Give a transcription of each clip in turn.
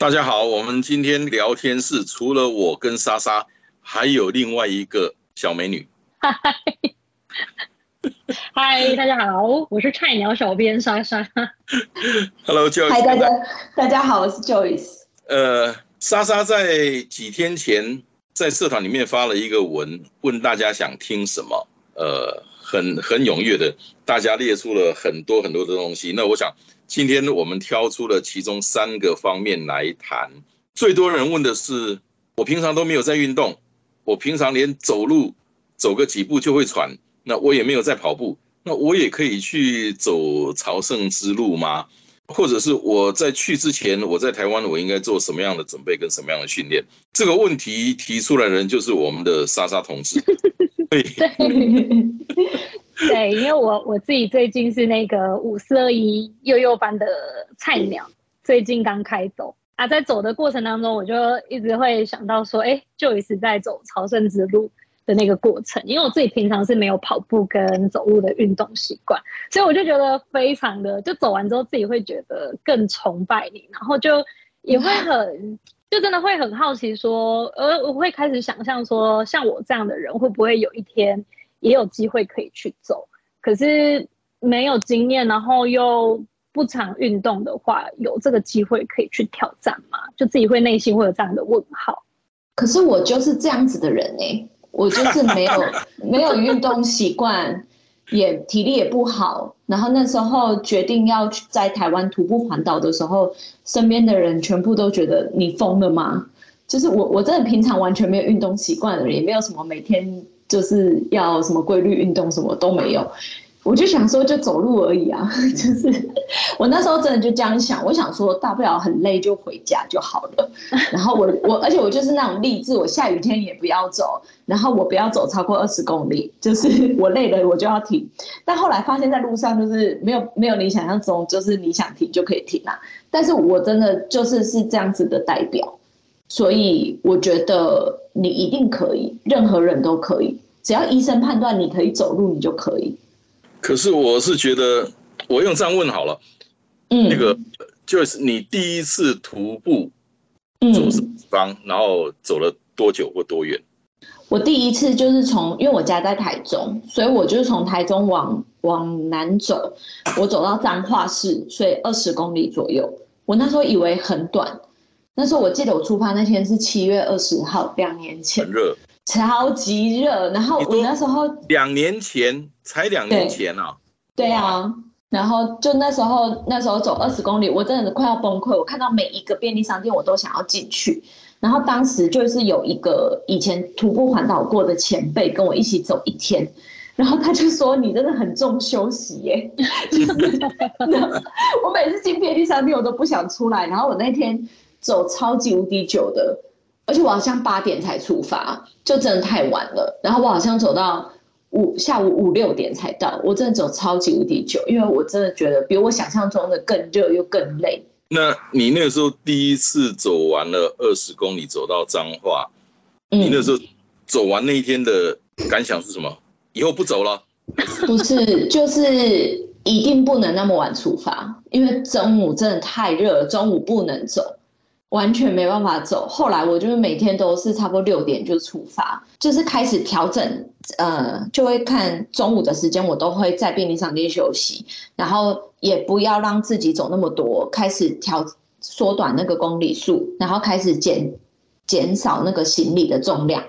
大家好，我们今天聊天室除了我跟莎莎。还有另外一个小美女，嗨，嗨，大家好，我是菜鸟小编莎莎。Hello，Joyce。嗨，大家，大家好，我是 Joyce。呃，莎莎在几天前在社团里面发了一个文，问大家想听什么。呃，很很踊跃的，大家列出了很多很多的东西。那我想今天我们挑出了其中三个方面来谈。最多人问的是，我平常都没有在运动。我平常连走路走个几步就会喘，那我也没有在跑步，那我也可以去走朝圣之路吗？或者是我在去之前，我在台湾，我应该做什么样的准备跟什么样的训练？这个问题提出来的人就是我们的莎莎同志。对对，因为我我自己最近是那个五四二一幼幼班的菜鸟，最近刚开走。啊，在走的过程当中，我就一直会想到说，哎，就一直在走朝圣之路的那个过程，因为我自己平常是没有跑步跟走路的运动习惯，所以我就觉得非常的，就走完之后自己会觉得更崇拜你，然后就也会很，就真的会很好奇说，呃，我会开始想象说，像我这样的人会不会有一天也有机会可以去走，可是没有经验，然后又。不常运动的话，有这个机会可以去挑战吗？就自己会内心会有这样的问号。可是我就是这样子的人哎，我就是没有没有运动习惯，也体力也不好。然后那时候决定要去在台湾徒步环岛的时候，身边的人全部都觉得你疯了吗？就是我我真的平常完全没有运动习惯的人，也没有什么每天就是要什么规律运动，什么都没有。我就想说，就走路而已啊，就是我那时候真的就这样想。我想说，大不了很累就回家就好了。然后我我，而且我就是那种励志，我下雨天也不要走，然后我不要走超过二十公里，就是我累了我就要停。但后来发现，在路上就是没有没有你想象中，就是你想停就可以停啊。但是我真的就是是这样子的代表，所以我觉得你一定可以，任何人都可以，只要医生判断你可以走路，你就可以。可是我是觉得，我用这样问好了，嗯，那个就是你第一次徒步走什么地方，然后走了多久或多远？我第一次就是从，因为我家在台中，所以我就是从台中往往南走，我走到彰化市，所以二十公里左右。我那时候以为很短，那时候我记得我出发那天是七月二十号，两年前，很热。超级热，然后我那时候两年前才两年前啊，对啊，然后就那时候那时候走二十公里，我真的是快要崩溃。我看到每一个便利商店，我都想要进去。然后当时就是有一个以前徒步环岛过的前辈跟我一起走一天，然后他就说：“你真的很重休息耶。”我每次进便利商店，我都不想出来。然后我那天走超级无敌久的。而且我好像八点才出发，就真的太晚了。然后我好像走到五下午五六点才到，我真的走超级无敌久，因为我真的觉得比我想象中的更热又更累。那你那个时候第一次走完了二十公里，走到彰化，你那时候走完那一天的感想是什么？以后不走了？不是，就是一定不能那么晚出发，因为中午真的太热，中午不能走。完全没办法走。后来我就是每天都是差不多六点就出发，就是开始调整，呃，就会看中午的时间，我都会在便利商店休息，然后也不要让自己走那么多，开始调缩短那个公里数，然后开始减减少那个行李的重量，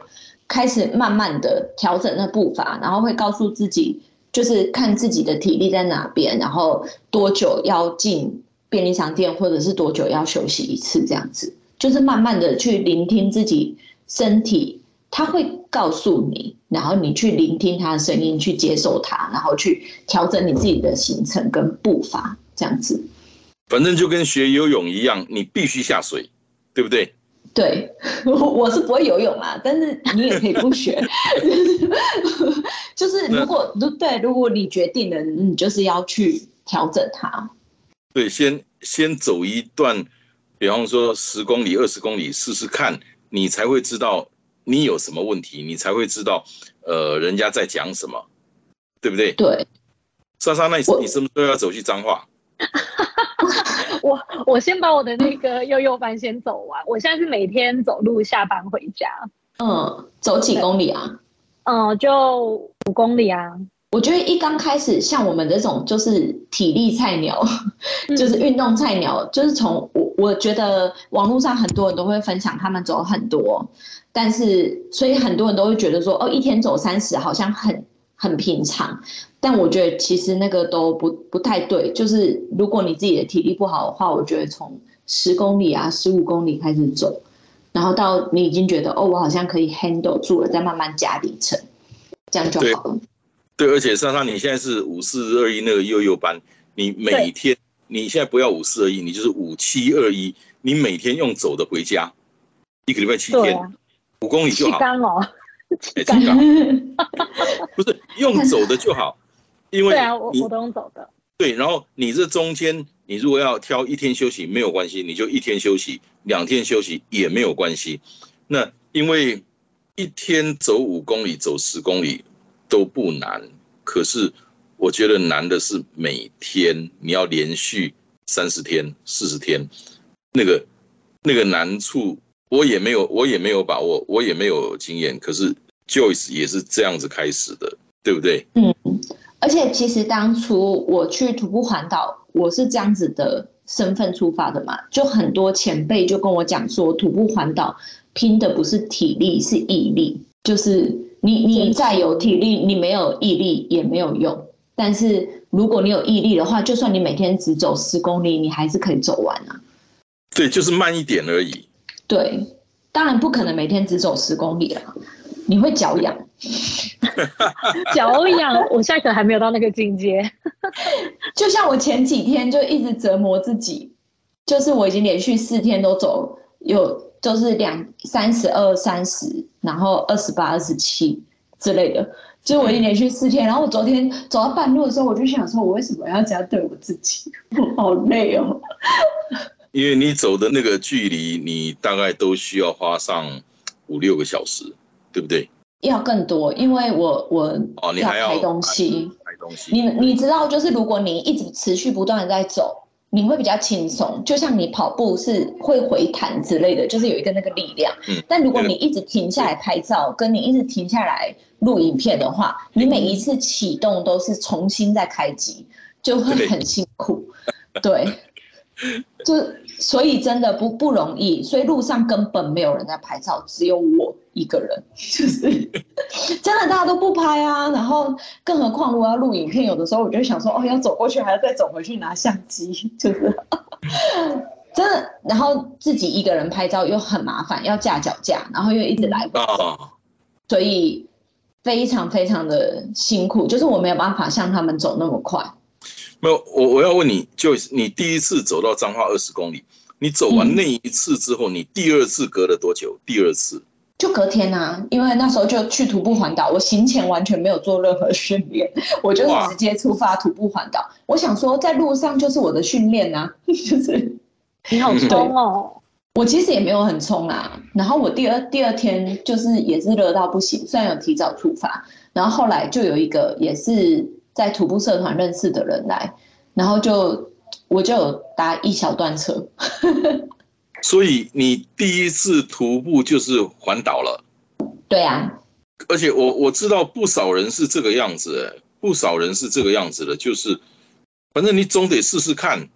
开始慢慢的调整那步伐，然后会告诉自己，就是看自己的体力在哪边，然后多久要进。便利商店，或者是多久要休息一次，这样子，就是慢慢的去聆听自己身体他会告诉你，然后你去聆听他的声音，去接受他，然后去调整你自己的行程跟步伐，这样子。反正就跟学游泳一样，你必须下水，对不对？对，我我是不会游泳啊，但是你也可以不学。就是如果如对，如果你决定了，你就是要去调整它。对，先先走一段，比方说十公里、二十公里试试看，你才会知道你有什么问题，你才会知道呃人家在讲什么，对不对？对。莎莎，那你你什么时候要走去彰化？我我先把我的那个悠悠班先走完。我现在是每天走路下班回家。嗯，走几公里啊？嗯，就五公里啊。我觉得一刚开始，像我们这种就是体力菜鸟，就是运动菜鸟，就是从我我觉得网络上很多人都会分享他们走很多，但是所以很多人都会觉得说，哦，一天走三十好像很很平常。但我觉得其实那个都不不太对，就是如果你自己的体力不好的话，我觉得从十公里啊、十五公里开始走，然后到你已经觉得哦，我好像可以 handle 住了，再慢慢加里程，这样就好了。对，而且莎莎，你现在是五四二一那个幼幼班，你每天你现在不要五四二一，你就是五七二一，你每天用走的回家，一个礼拜七天，五公里就好。哦，七缸，不是用走的就好。因为对啊，我我都用走的。对，然后你这中间，你如果要挑一天休息没有关系，你就一天休息，两天休息也没有关系。那因为一天走五公里、走十公里都不难，可是我觉得难的是每天你要连续三十天、四十天，那个那个难处我也没有，我也没有把握，我也没有经验。可是 Joyce 也是这样子开始的，对不对？嗯。而且其实当初我去徒步环岛，我是这样子的身份出发的嘛，就很多前辈就跟我讲说，徒步环岛拼的不是体力，是毅力。就是你你再有体力，你没有毅力也没有用。但是如果你有毅力的话，就算你每天只走十公里，你还是可以走完啊。对，就是慢一点而已。对，当然不可能每天只走十公里了，你会脚痒。脚痒，我现在可能还没有到那个境界。就像我前几天就一直折磨自己，就是我已经连续四天都走，有就是两三十二、三十，然后二十八、二十七之类的，就我已经连续四天。然后我昨天走到半路的时候，我就想说，我为什么要这样对我自己？我 好累哦。因为你走的那个距离，你大概都需要花上五六个小时，对不对？要更多，因为我我哦，你还要拍东西，拍东西。你你知道，就是如果你一直持续不断的在走，你会比较轻松。就像你跑步是会回弹之类的，就是有一个那个力量。嗯。但如果你一直停下来拍照，跟你一直停下来录影片的话，你每一次启动都是重新再开机，就会很辛苦。对。就所以真的不不容易，所以路上根本没有人在拍照，只有我一个人，就是真的大家都不拍啊。然后更何况我要录影片，有的时候我就想说，哦，要走过去还要再走回去拿相机，就是真的。然后自己一个人拍照又很麻烦，要架脚架，然后又一直来回走，所以非常非常的辛苦，就是我没有办法像他们走那么快。没有，我我要问你，就你第一次走到彰化二十公里，你走完那一次之后，你第二次隔了多久？第二次就隔天啊，因为那时候就去徒步环岛，我行前完全没有做任何训练，我就直接出发徒步环岛。我想说，在路上就是我的训练啊，就是你好冲哦。我其实也没有很冲啊，然后我第二第二天就是也是热到不行，虽然有提早出发，然后后来就有一个也是。在徒步社团认识的人来，然后就我就有搭一小段车。所以你第一次徒步就是环岛了。对啊。而且我我知道不少人是这个样子，不少人是这个样子的，就是反正你总得试试看。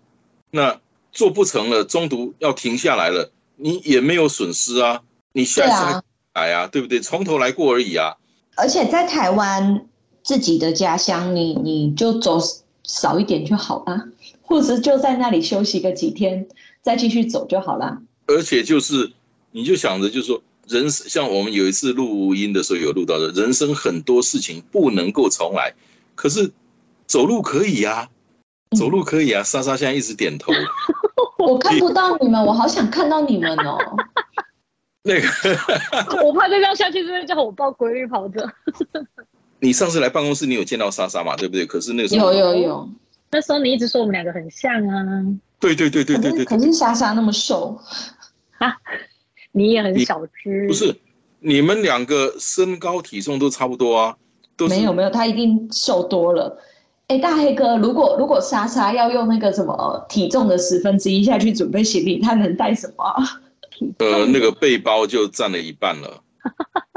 那做不成了，中途要停下来了，你也没有损失啊，你下次来啊，对不对？从头来过而已啊。而且在台湾。自己的家乡，你你就走少一点就好啦，或者就在那里休息个几天，再继续走就好了。而且就是，你就想着，就是说，人像我们有一次录音的时候有录到的，人生很多事情不能够重来，可是走路可以呀、走路可以啊。莎莎现在一直点头。我看不到你们，我好想看到你们哦。那个，我怕再这样下去，就会叫我报规律跑者。你上次来办公室，你有见到莎莎嘛？对不对？可是那个时候，有有有，那时候你一直说我们两个很像啊，对对对对对对对，可是莎莎那么瘦啊，你也很小只。不是你们两个身高体重都差不多啊，都没有没有，她一定瘦多了。哎，大黑哥，如果如果莎莎要用那个什么体重的十分之一下去准备行李，她能带什么啊？呃那个背包就占了一半了。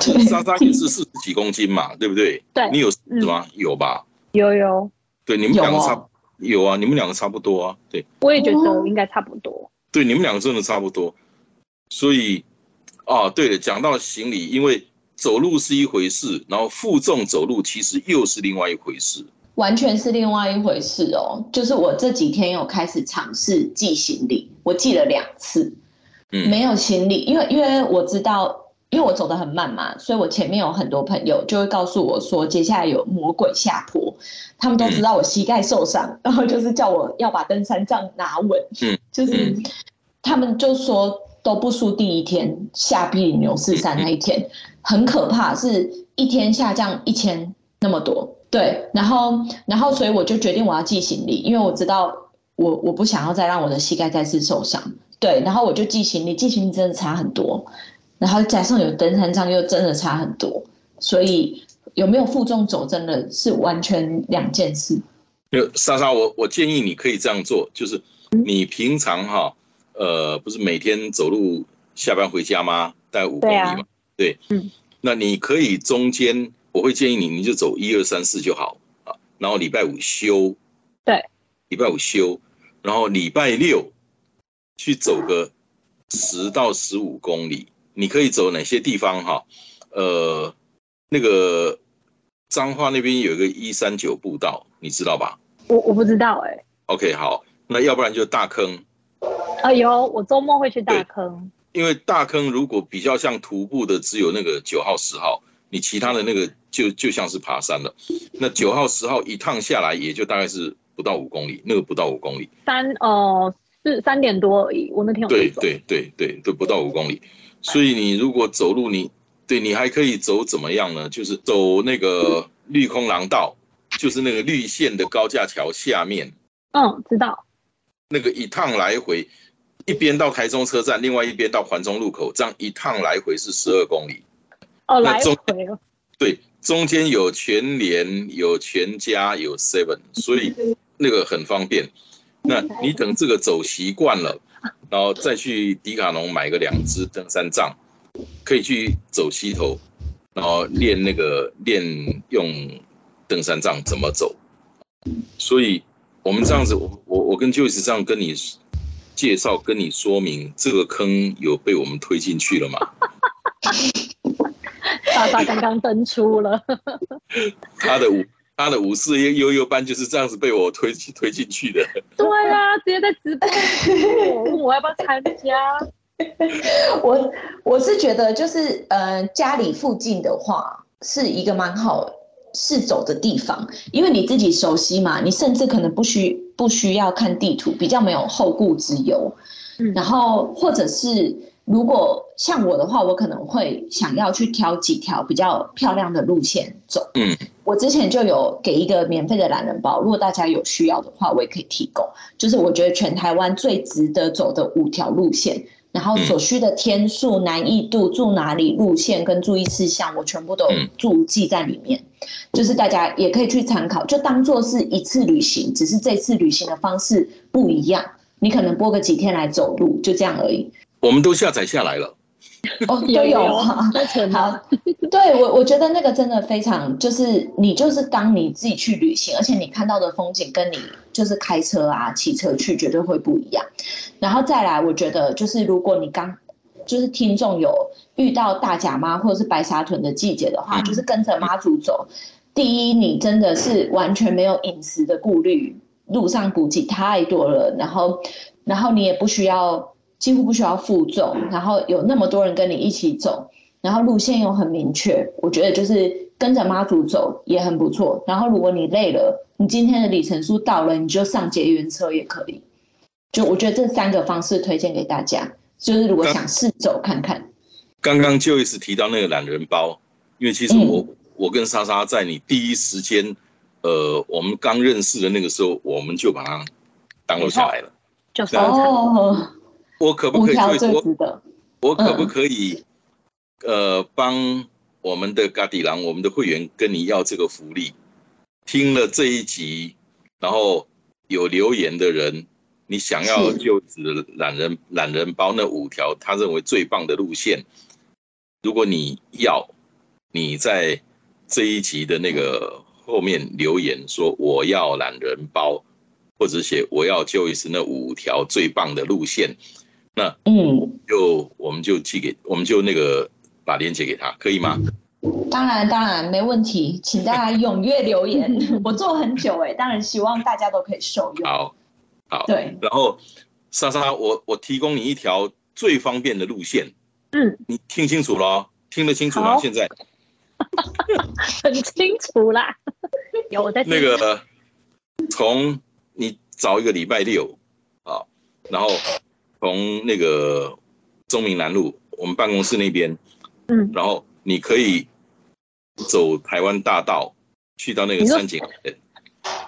对莎莎也是四十几公斤嘛，对不对？对你有四十吗？有吧？有有，对，你们有两个差哦有啊，你们两个差不多啊，对我也觉哦得应该差不多。对，你们两个真的差不多。所以，啊，对了，讲到行李，因为走路是一回事，然后负重走路其实又是另外一回事。完全是另外一回事哦。就是我这几天有开始尝试寄行李，我寄了两次，嗯没有行李，因为因为我知道，因为我走得很慢嘛，所以我前面有很多朋友就会告诉我说，接下来有魔鬼下坡，他们都知道我膝盖受伤，然后就是叫我要把登山杖拿稳，嗯，就是嗯他们就说都不输第一天下碧林牛四山那一天，很可怕，是一天下降一千那么多。对，然后然后所以我就决定我要寄行李，因为我知道我我不想要再让我的膝盖再次受伤。对，然后我就寄行李，寄行李真的差很多，然后加上有登山杖又真的差很多，所以有没有负重走真的是完全两件事。就莎莎，我我建议你可以这样做，就是你平常哈，呃，不是每天走路下班回家吗？大概五公里对啊。嘛，对，嗯，那你可以中间，我会建议你，你就走一二三四就好。啊，然后礼拜五休，对，礼拜五休，然后礼拜六去走个十到十五公里，你可以走哪些地方哈？呃，那个彰化那边有一个一三九步道，你知道吧？我我不知道哎、OK，好，那要不然就大坑，啊有，我周末会去大坑。因为大坑如果比较像徒步的，只有那个九号、十号，你其他的那个就就像是爬山了。那九号、十号一趟下来，也就大概是不到五公里，那个不到五公里。三呃是三点多而已，我那天有。对对对对，都不到五公里。所以你如果走路，你对你还可以走怎么样呢？就是走那个绿空廊道，就是那个绿线的高架桥下面，嗯，知道。那个一趟来回，一边到台中车站，另外一边到环中路口，这样一趟来回是十二公里。哦，来回哦对，中间有全联、有全家、有 Seven，所以那个很方便。那你等这个走习惯了，然后再去迪卡侬买个两只登山杖，可以去走溪头，然后练那个练用登山杖怎么走。所以我们这样子，我我我跟 Joyce 这样跟你介绍，跟你说明这个坑有被我们推进去了吗？大大刚刚登出了。他的五他的五四悠悠班就是这样子被我推推进去的。对啊，直接在直播我问我要不要参加。我我是觉得就是呃家里附近的话是一个蛮好试走的地方，因为你自己熟悉嘛，你甚至可能不需不需要看地图，比较没有后顾之忧。嗯然后或者是如果像我的话，我可能会想要去挑几条比较漂亮的路线走。嗯，我之前就有给一个免费的懒人包，如果大家有需要的话，我也可以提供。就是我觉得全台湾最值得走的五条路线，然后所需的天数、难易度、住哪里、路线跟注意事项，我全部都注记在里面。就是大家也可以去参考，就当做是一次旅行，只是这次旅行的方式不一样。你可能播个几天来走路，就这样而已。我们都下载下来了。哦，都有有啊。都存好。对我我觉得那个真的非常，就是你就是当你自己去旅行，而且你看到的风景跟你就是开车啊、骑车去绝对会不一样。然后再来，我觉得就是如果你刚就是听众有遇到大甲妈或者是白沙屯的季节的话，嗯就是跟着妈祖走。第一，你真的是完全没有饮食的顾虑，路上补给太多了，然后然后你也不需要几乎不需要负重，然后有那么多人跟你一起走，然后路线又很明确，我觉得就是跟着妈祖走也很不错。然后如果你累了，你今天的里程数到了，你就上捷运车也可以。就我觉得这三个方式推荐给大家，就是如果想试走看看。刚刚就一直提到那个懒人包，因为其实我、我跟莎莎在你第一时间，呃，我们刚认识的那个时候，我们就把它当录下来了。就收对啊藏。哦，我可不可以就我最值得。我可不可以，呃，帮我们的嘎迪郎，我们的会员跟你要这个福利？听了这一集，然后有留言的人，你想要就职懒人懒人包那五条，他认为最棒的路线，如果你要，你在这一集的那个后面留言说我要懒人包，或者写我要 Joyce 那五条最棒的路线，那嗯，就我们就寄给，我们就那个把链接给他，可以吗？当然当然没问题，请大家踊跃留言。我做很久哎、当然希望大家都可以受用。好，好。对，然后莎莎，我我提供你一条最方便的路线，嗯，你听清楚了哦，听得清楚吗？现在 很清楚啦。有我在那个从你找一个礼拜六啊，然后从那个中明南路我们办公室那边，嗯，然后你可以走台湾大道去到那个三井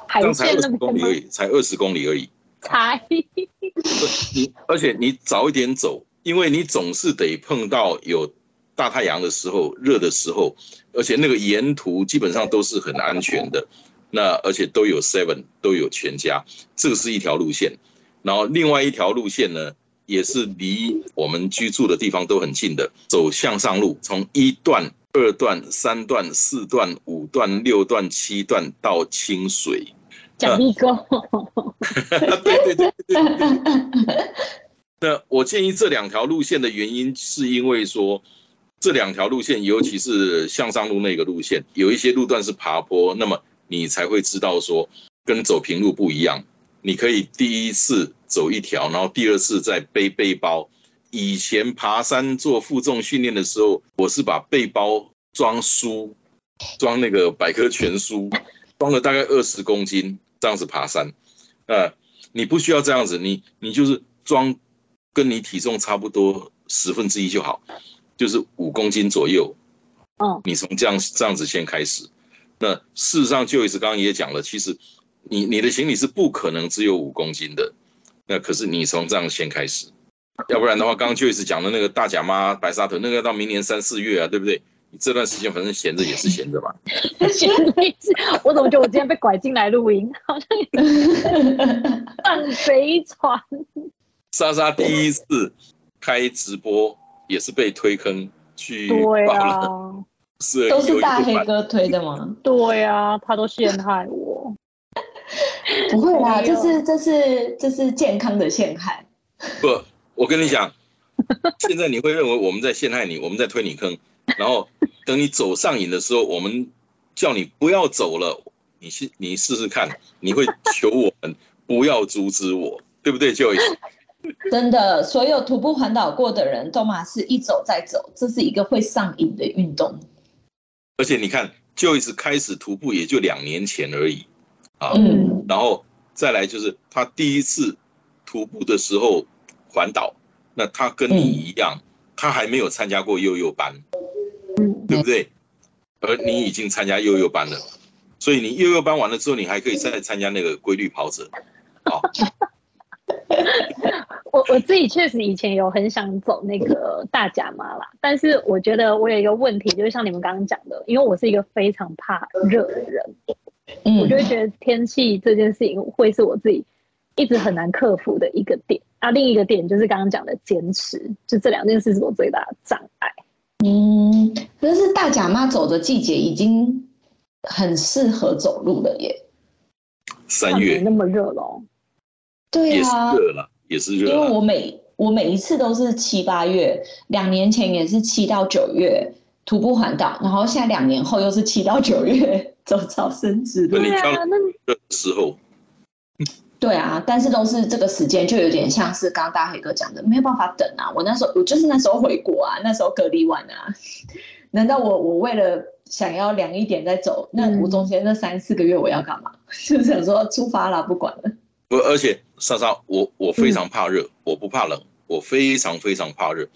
海海才二十公里而？已，才二十公里而已。才你而且你早一点走，因为你总是得碰到有大太阳的时候、热的时候，而且那个沿途基本上都是很安全的。那而且都有 Seven，都有全家，这个是一条路线。然后另外一条路线呢，也是离我们居住的地方都很近的，走向上路，从一段、二段、三段、四段、五段、六段、七段到清水。奖励够。对对对对对对。那我建议这两条路线的原因，是因为说这两条路线，尤其是向上路那个路线，有一些路段是爬坡，那么你才会知道说跟走平路不一样。你可以第一次走一条，然后第二次再背背包。以前爬山做负重训练的时候，我是把背包装书，装那个百科全书，装了大概二十公斤，这样子爬山。呃，你不需要这样子，你你就是装跟你体重差不多十分之一就好，就是五公斤左右。嗯，你从这样这样子先开始。那事实上，就一直刚刚也讲了，其实你你的行李是不可能只有五公斤的。那可是你从这样先开始，要不然的话，刚刚就一直讲的那个大甲妈白沙屯，那个到明年三四月啊，对不对？你这段时间反正闲着也是闲着嘛。我怎么觉得我今天被拐进来录音，好像上贼 船？莎莎第一次开直播也是被推坑去对啊，是都是大黑哥推的吗？对啊，他都陷害我。不会啦，这是这是这是健康的陷害。不，我跟你讲，现在你会认为我们在陷害你，我们在推你坑，然后等你走上瘾的时候，我们叫你不要走了，你试你试试看，你会求我们不要阻止我，对不对，Joy？真的，所有徒步环岛过的人都嘛是一走再走，这是一个会上瘾的运动。而且你看就一直开始徒步也就两年前而已，啊，嗯，然后再来就是他第一次徒步的时候环岛，那他跟你一样，他还没有参加过幼幼班，嗯，对不对？而你已经参加幼幼班了，所以你幼幼班完了之后，你还可以再参加那个规律跑者。好，我我自己确实以前有很想走那个大甲妈啦，但是我觉得我有一个问题，就是像你们刚刚讲的，因为我是一个非常怕热的人，嗯我就会觉得天气这件事情会是我自己一直很难克服的一个点。啊，另一个点就是刚刚讲的坚持，就这两件事是我最大的障碍。嗯，可是大甲妈走的季节已经很适合走路了耶。三月那么热咯。也是对啊，热了，也是热了。因为我每我每一次都是七八月，两年前也是七到九月徒步环岛，然后现在两年后又是七到九月走朝圣之路。对那你挑啊，那时候，对啊，但是都是这个时间，就有点像是刚刚大黑哥讲的，没有办法等啊。我那时候我就是那时候回国啊，那时候隔离完啊，难道我我为了想要凉一点再走，那我中间那三四个月我要干嘛？就是想说出发了，不管了。不，而且莎莎，我我非常怕热，我不怕冷，我非常非常怕热。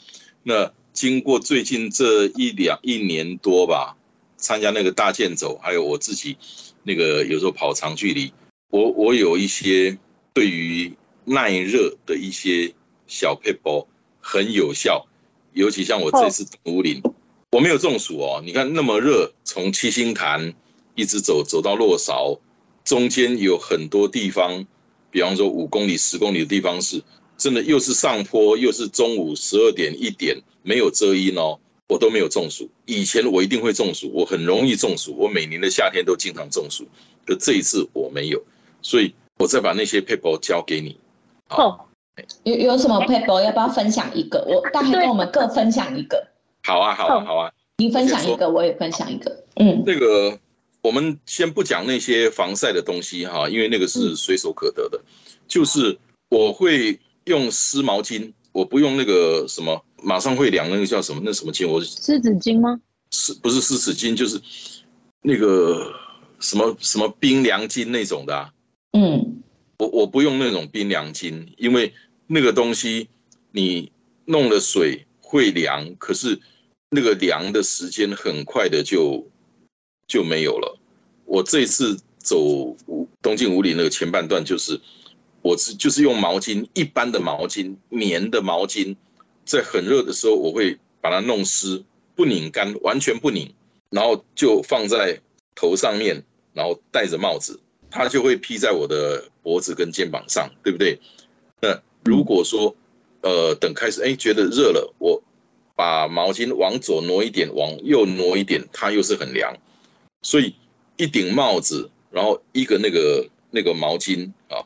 那经过最近这一两一年多吧，参加那个大健走，还有我自己那个有时候跑长距离。我我有一些对于耐热的一些小配包很有效，尤其像我这次五岭，我没有中暑哦。你看那么热，从七星潭一直走走到洛勺，中间有很多地方，比方说五公里、十公里的地方是真的，又是上坡，又是中午十二点一点没有遮阴哦，我都没有中暑。以前我一定会中暑，我很容易中暑，我每年的夏天都经常中暑，可这一次我没有。所以，我再把那些 paper 交给你。好，有有什么 paper 要不要分享一个？我大概跟我们各分享一个。好啊，好啊，好啊。你分享一个，我也分享一个。嗯，那个我们先不讲那些防晒的东西哈，因为那个是随手可得的。就是我会用湿毛巾，我不用那个什么马上会凉那个叫什么那什么巾？我湿纸巾吗？是不是湿纸巾，就是那个什么什么冰凉巾那种的。啊嗯，我我不用那种冰凉巾，因为那个东西你弄了水会凉，可是那个凉的时间很快的就就没有了。我这次走东晋五里那个前半段，就是我是就是用毛巾，一般的毛巾，棉的毛巾，在很热的时候我会把它弄湿，不拧干，完全不拧，然后就放在头上面，然后戴着帽子。它就会披在我的脖子跟肩膀上，对不对？那如果说，呃，等开始，哎，觉得热了，我把毛巾往左挪一点，往右挪一点，它又是很凉。所以一顶帽子，然后一个那个那个毛巾啊，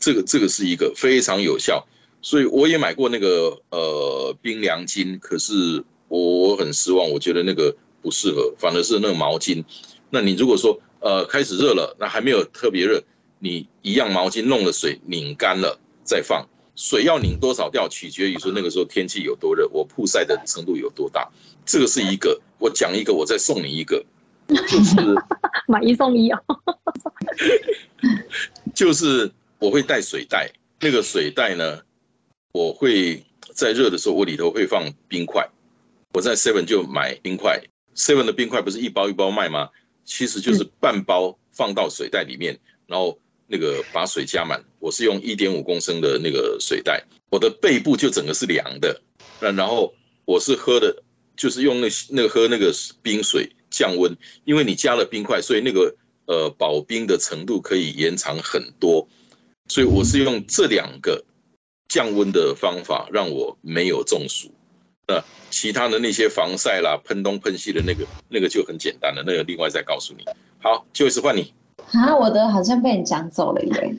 这个这个是一个非常有效。所以我也买过那个呃冰凉巾，可是我很失望，我觉得那个不适合，反而是那个毛巾。那你如果说，呃，开始热了，那还没有特别热，你一样毛巾弄了水拧干了再放，水要拧多少掉，取决于说那个时候天气有多热，我曝晒的程度有多大。这个是一个，我讲一个，我再送你一个，就是买一送一啊，就是我会带水袋，那个水袋呢，我会在热的时候，我里头会放冰块，我在 Seven 就买冰块，Seven 的冰块不是一包一包卖吗？其实就是半包放到水袋里面，然后那个把水加满。我是用一点五公升的那个水袋，我的背部就整个是凉的。那然后我是喝的，就是用那那个喝那个冰水降温，因为你加了冰块，所以那个呃保冰的程度可以延长很多。所以我是用这两个降温的方法，让我没有中暑。那其他的那些防晒啦、喷东喷西的那个，那个就很简单了，那个另外再告诉你。好，就是换你。啊，我的好像被你讲走了耶。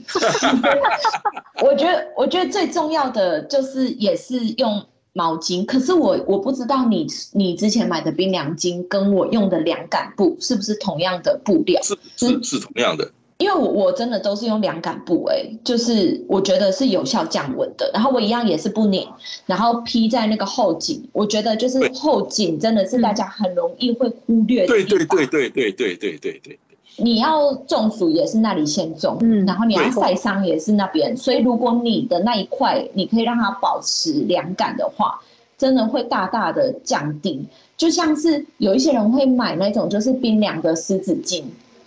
我觉得，我觉得最重要的就是也是用毛巾，可是我我不知道你你之前买的冰凉巾跟我用的凉感布是不是同样的布料？是是是同样的。因为我我真的都是用凉感布，哎，就是我觉得是有效降温的。然后我一样也是不拧，然后披在那个后颈，我觉得就是后颈真的是大家很容易会忽略的对对对对对对对对对。你要中暑也是那里先中，嗯，然后你要晒伤也是那边，所以如果你的那一块你可以让它保持凉感的话，真的会大大的降低。就像是有一些人会买那种就是冰凉的湿纸巾。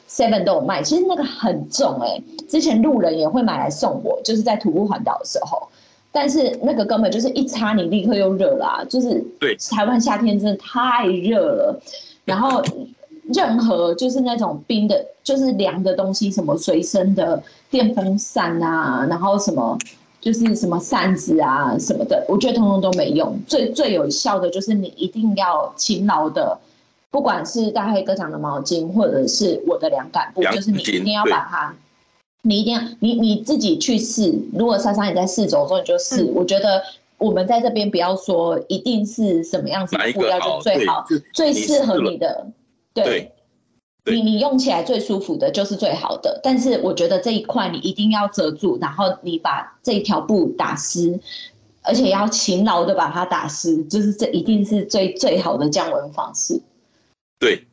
Seven 都有卖，其实那个很重哎。之前路人也会买来送我，就是在徒步环岛的时候。但是那个根本就是一擦你立刻又热啦，就是对台湾夏天真的太热了。然后任何就是那种冰的，就是凉的东西，什么随身的电风扇啊，然后什么就是什么扇子啊什么的，我觉得通通都没用。最最有效的就是你一定要勤劳的。不管是大黑哥讲的毛巾，或者是我的凉感布，就是你一定要把它，你一定要你你自己去试。如果莎莎你在试走的时候，你就试。我觉得我们在这边不要说一定是什么样子的布料就最好，最适合你的。对，对你你用起来最舒服的就是最好的，但是我觉得这一块你一定要遮住，然后你把这一条布打湿，而且要勤劳的把它打湿，就是这一定是最最好的降温方式。对，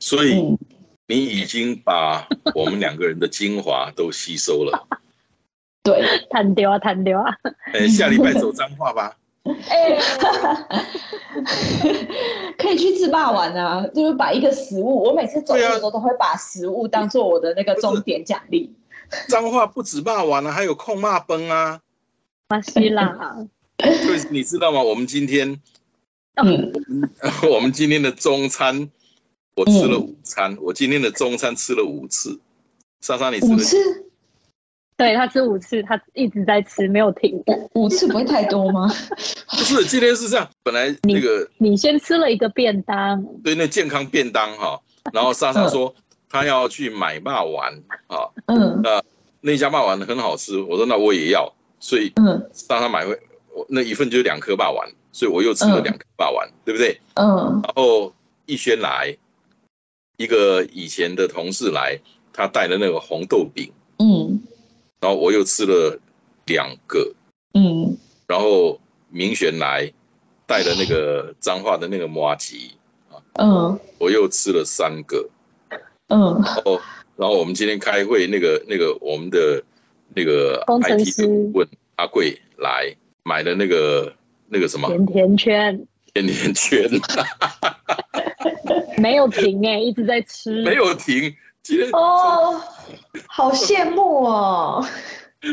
所以嗯，你已经把我们两个人的精华都吸收了。对，弹丢啊弹丢啊！哎，下礼拜走脏话吧。哎、可以去吃霸玩啊，就是把一个食物，我每次走的时候都会把食物当做我的那个终点奖励。脏话不止骂完了，还有控骂崩啊。巴西啦，就是你知道吗？我们今天嗯，我们今天的中餐，我吃了午餐。我今天的中餐吃了五次。莎莎，你吃了五次对他吃五次，他一直在吃，没有停。五次不会太多吗？不是？今天是这样，本来那个你先吃了一个便当，对那健康便当哈，然后莎莎说她要去买霸丸啊，嗯那家霸丸很好吃。我说那我也要，所以嗯莎莎买回我那一份就是两颗霸丸，所以我又吃了嗯两颗霸丸，对不对？嗯然后逸轩来，一个以前的同事来，他带了那个红豆饼，嗯。然后我又吃了两个，嗯。然后明玄来带了那个彰化的那个麻吉，嗯。我又吃了三个，嗯。然后然后我们今天开会，那个那个我们的那个工程 IT 师的顾问阿贵来买的那个那个什么？甜甜圈。甜甜圈，没有停哎、一直在吃，没有停，今天哦，好羡慕哦。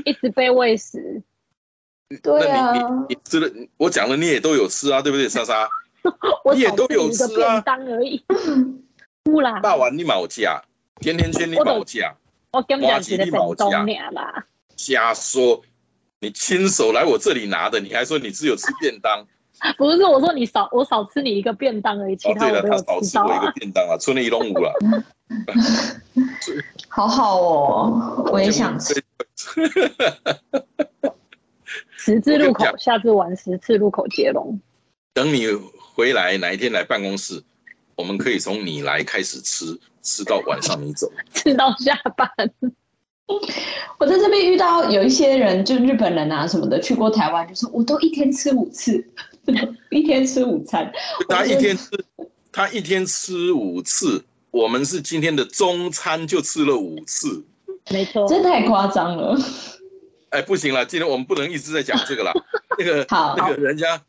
一直被喂食。对啊，你你你吃了，我讲了你也都有吃啊，对不对，莎莎？我你也都有吃啊便当而已。不啦，霸王你冇价，甜甜圈你冇价，我根本是个便当俩啦。瞎说！你亲手来我这里拿的，你还说你只有吃便当？不是我说你少，我少吃你一个便当而已，其哦，对了，他我都少吃我一个。便当啊，春了一龙五了。好好哦，我也想吃。十字路口下次玩十字路口接龙，等你回来哪一天来办公室，我们可以从你来开始吃，吃到晚上你走。吃到下班。我在这边遇到有一些人，就日本人啊什么的，去过台湾，就说我都一天吃五次，一天吃午餐。他一天吃，他一天吃五次，我们是今天的中餐就吃了五次。没错，这太夸张了。哎，不行了，今天我们不能一直在讲这个了。那个好那个人家，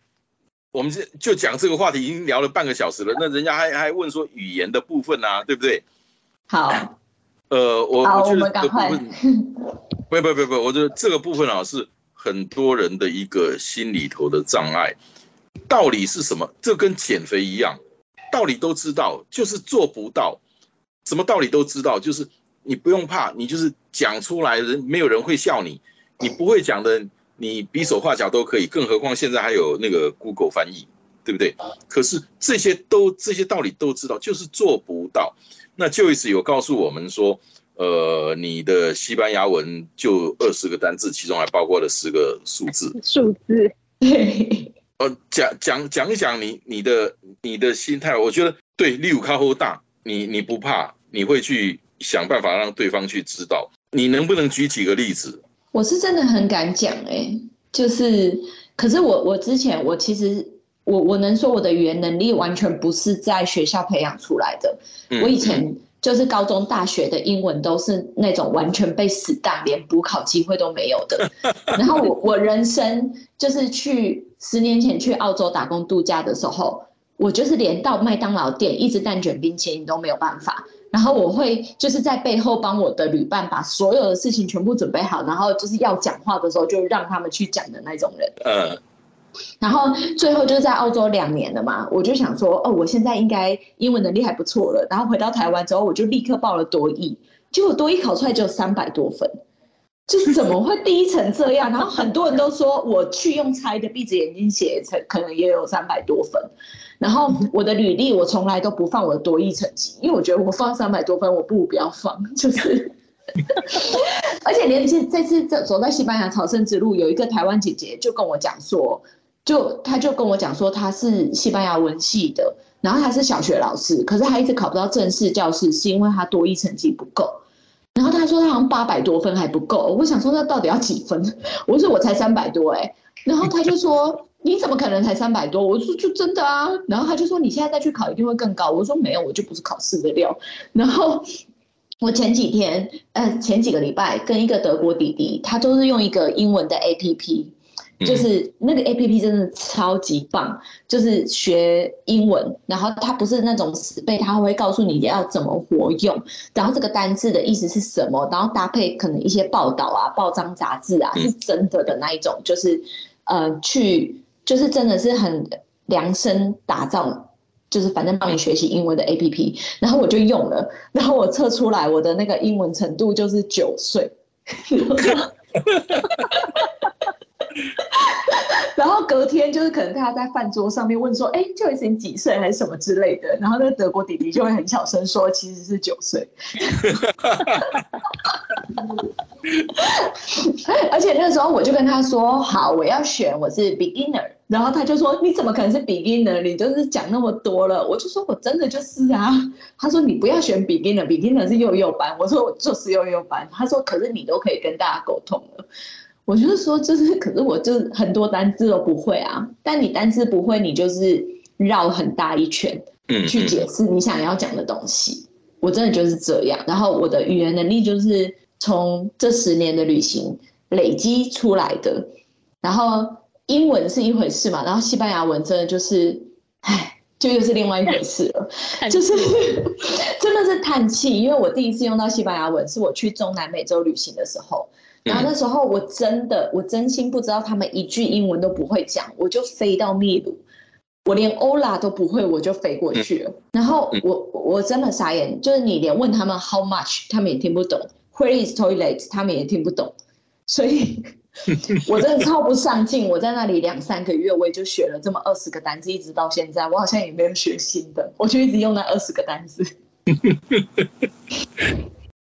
我们这就讲这个话题已经聊了半个小时了，那人家还还问说语言的部分啊，对不对？好，呃，我好，我我觉得这个部们赶快。分，不不不不，我觉得这个部分啊是很多人的一个心里头的障碍。道理是什么？这跟减肥一样，道理都知道，就是做不到。什么道理都知道，就是你不用怕，你就是讲出来，人没有人会笑你。你不会讲的，你比手画脚都可以，更何况现在还有那个 Google 翻译，对不对？可是这些都这些道理都知道，就是做不到。那 Joyce 有告诉我们说，呃，你的西班牙文就二十个单字，其中还包括了十个数字。数字对，呃，讲讲讲一讲你你的你的心态，我觉得对，例如卡后大，你你不怕，你会去想办法让对方去知道。你能不能举几个例子？我是真的很敢讲哎、就是，可是我我之前我其实我我能说我的语言能力完全不是在学校培养出来的，嗯我以前就是高中、大学的英文都是那种完全被死当，连补考机会都没有的。然后我我人生就是去十年前去澳洲打工度假的时候，我就是连到麦当劳店一直蛋卷冰淇淋都没有办法。然后我会就是在背后帮我的旅伴把所有的事情全部准备好，然后就是要讲话的时候就让他们去讲的那种人。嗯，然后最后就是在澳洲两年了嘛，我就想说，哦，我现在应该英文能力还不错了。然后回到台湾之后，我就立刻报了多译，结果多译考出来只有三百多分，就是怎么会低成这样？然后很多人都说我去用猜的，闭着眼睛写，才可能也有三百多分。然后我的履历我从来都不放我的多译成绩，因为我觉得我放三百多分，我不如不要放，就是。而且连这这次走走在西班牙朝圣之路，有一个台湾姐姐就跟我讲说，就她就跟我讲说她是西班牙文系的，然后她是小学老师，可是她一直考不到正式教室，是因为她多一成绩不够。然后他说他好像八百多分还不够，我想说那到底要几分？我说我才三百多哎，然后他就说 你怎么可能才三百多？我说就真的啊，然后他就说你现在再去考一定会更高。我说没有，我就不是考试的料。然后 我前几天呃前几个礼拜跟一个德国弟弟，他都是用一个英文的 A P P。就是那个 A P P 真的超级棒，就是学英文，然后它不是那种死背，它会告诉你要怎么活用，然后这个单字的意思是什么，然后搭配可能一些报道啊、报章杂志啊，是真的的那一种，就是呃，去就是真的是很量身打造，就是反正帮你学习英文的 A P P，然后我就用了，然后我测出来我的那个英文程度就是九岁。然后隔天就是可能他在饭桌上面问说：“哎，就已你几岁还是什么之类的。”然后那个德国弟弟就会很小声说：“其实是九岁。”而且那个时候我就跟他说：“好，我要选我是 beginner。”然后他就说：“你怎么可能是 beginner？你就是讲那么多了。”我就说：“我真的就是啊。”他说：“你不要选 beginner，beginner 是幼幼班。”我说：“我就是幼幼班。”他说：“可是你都可以跟大家沟通了。”我就是说，就是可是我就很多单字都不会啊。但你单字不会，你就是绕很大一圈，嗯，去解释你想要讲的东西。我真的就是这样。然后我的语言能力就是从这十年的旅行累积出来的。然后英文是一回事嘛，然后西班牙文真的就是，唉，就又是另外一回事了。就是 真的是叹气，因为我第一次用到西班牙文是我去中南美洲旅行的时候。然后那时候我真的，我真心不知道他们一句英文都不会讲，我就飞到秘鲁，我连欧拉都不会，我就飞过去了。然后我我真的傻眼，就是你连问他们 how much，他们也听不懂；where is toilet，他们也听不懂。所以，我真的超不上进。我在那里两三个月，我也就学了这么二十个单词，一直到现在，我好像也没有学新的，我就一直用那二十个单词。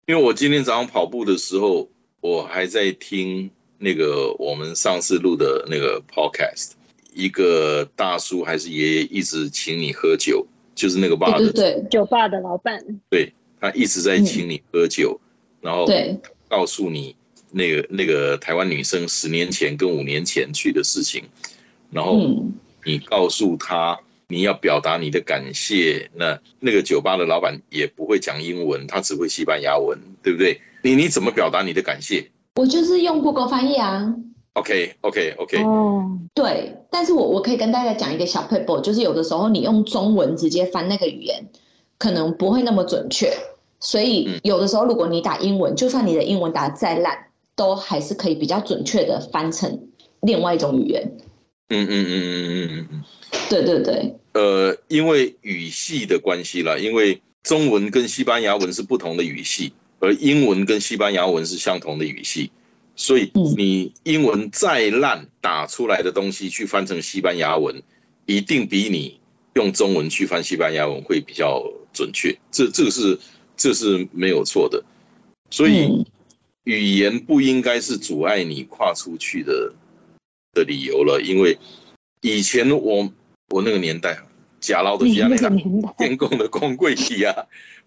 因为我今天早上跑步的时候。我还在听那个我们上次录的那个 podcast，一个大叔还是爷爷一直请你喝酒，就是那个吧的对酒吧的老板，对他一直在请你喝酒，然后告诉你那个那个台湾女生十年前跟五年前去的事情，然后你告诉他你要表达你的感谢，那那个酒吧的老板也不会讲英文，他只会西班牙文，对不对？你你怎么表达你的感谢？我就是用 Google 翻译啊。OK OK OK。哦，对，但是我我可以跟大家讲一个小 paper，就是有的时候你用中文直接翻那个语言，可能不会那么准确。所以有的时候如果你打英文，就算你的英文打的再烂，都还是可以比较准确的翻成另外一种语言。嗯嗯嗯嗯嗯嗯嗯。对对对。呃，因为语系的关系啦，因为中文跟西班牙文是不同的语系。而英文跟西班牙文是相同的语系，所以你英文再烂打出来的东西去翻成西班牙文，一定比你用中文去翻西班牙文会比较准确。这这个是这是没有错的。所以语言不应该是阻碍你跨出去的的理由了，因为以前我我那个年代假捞的那个 天工的工柜体啊。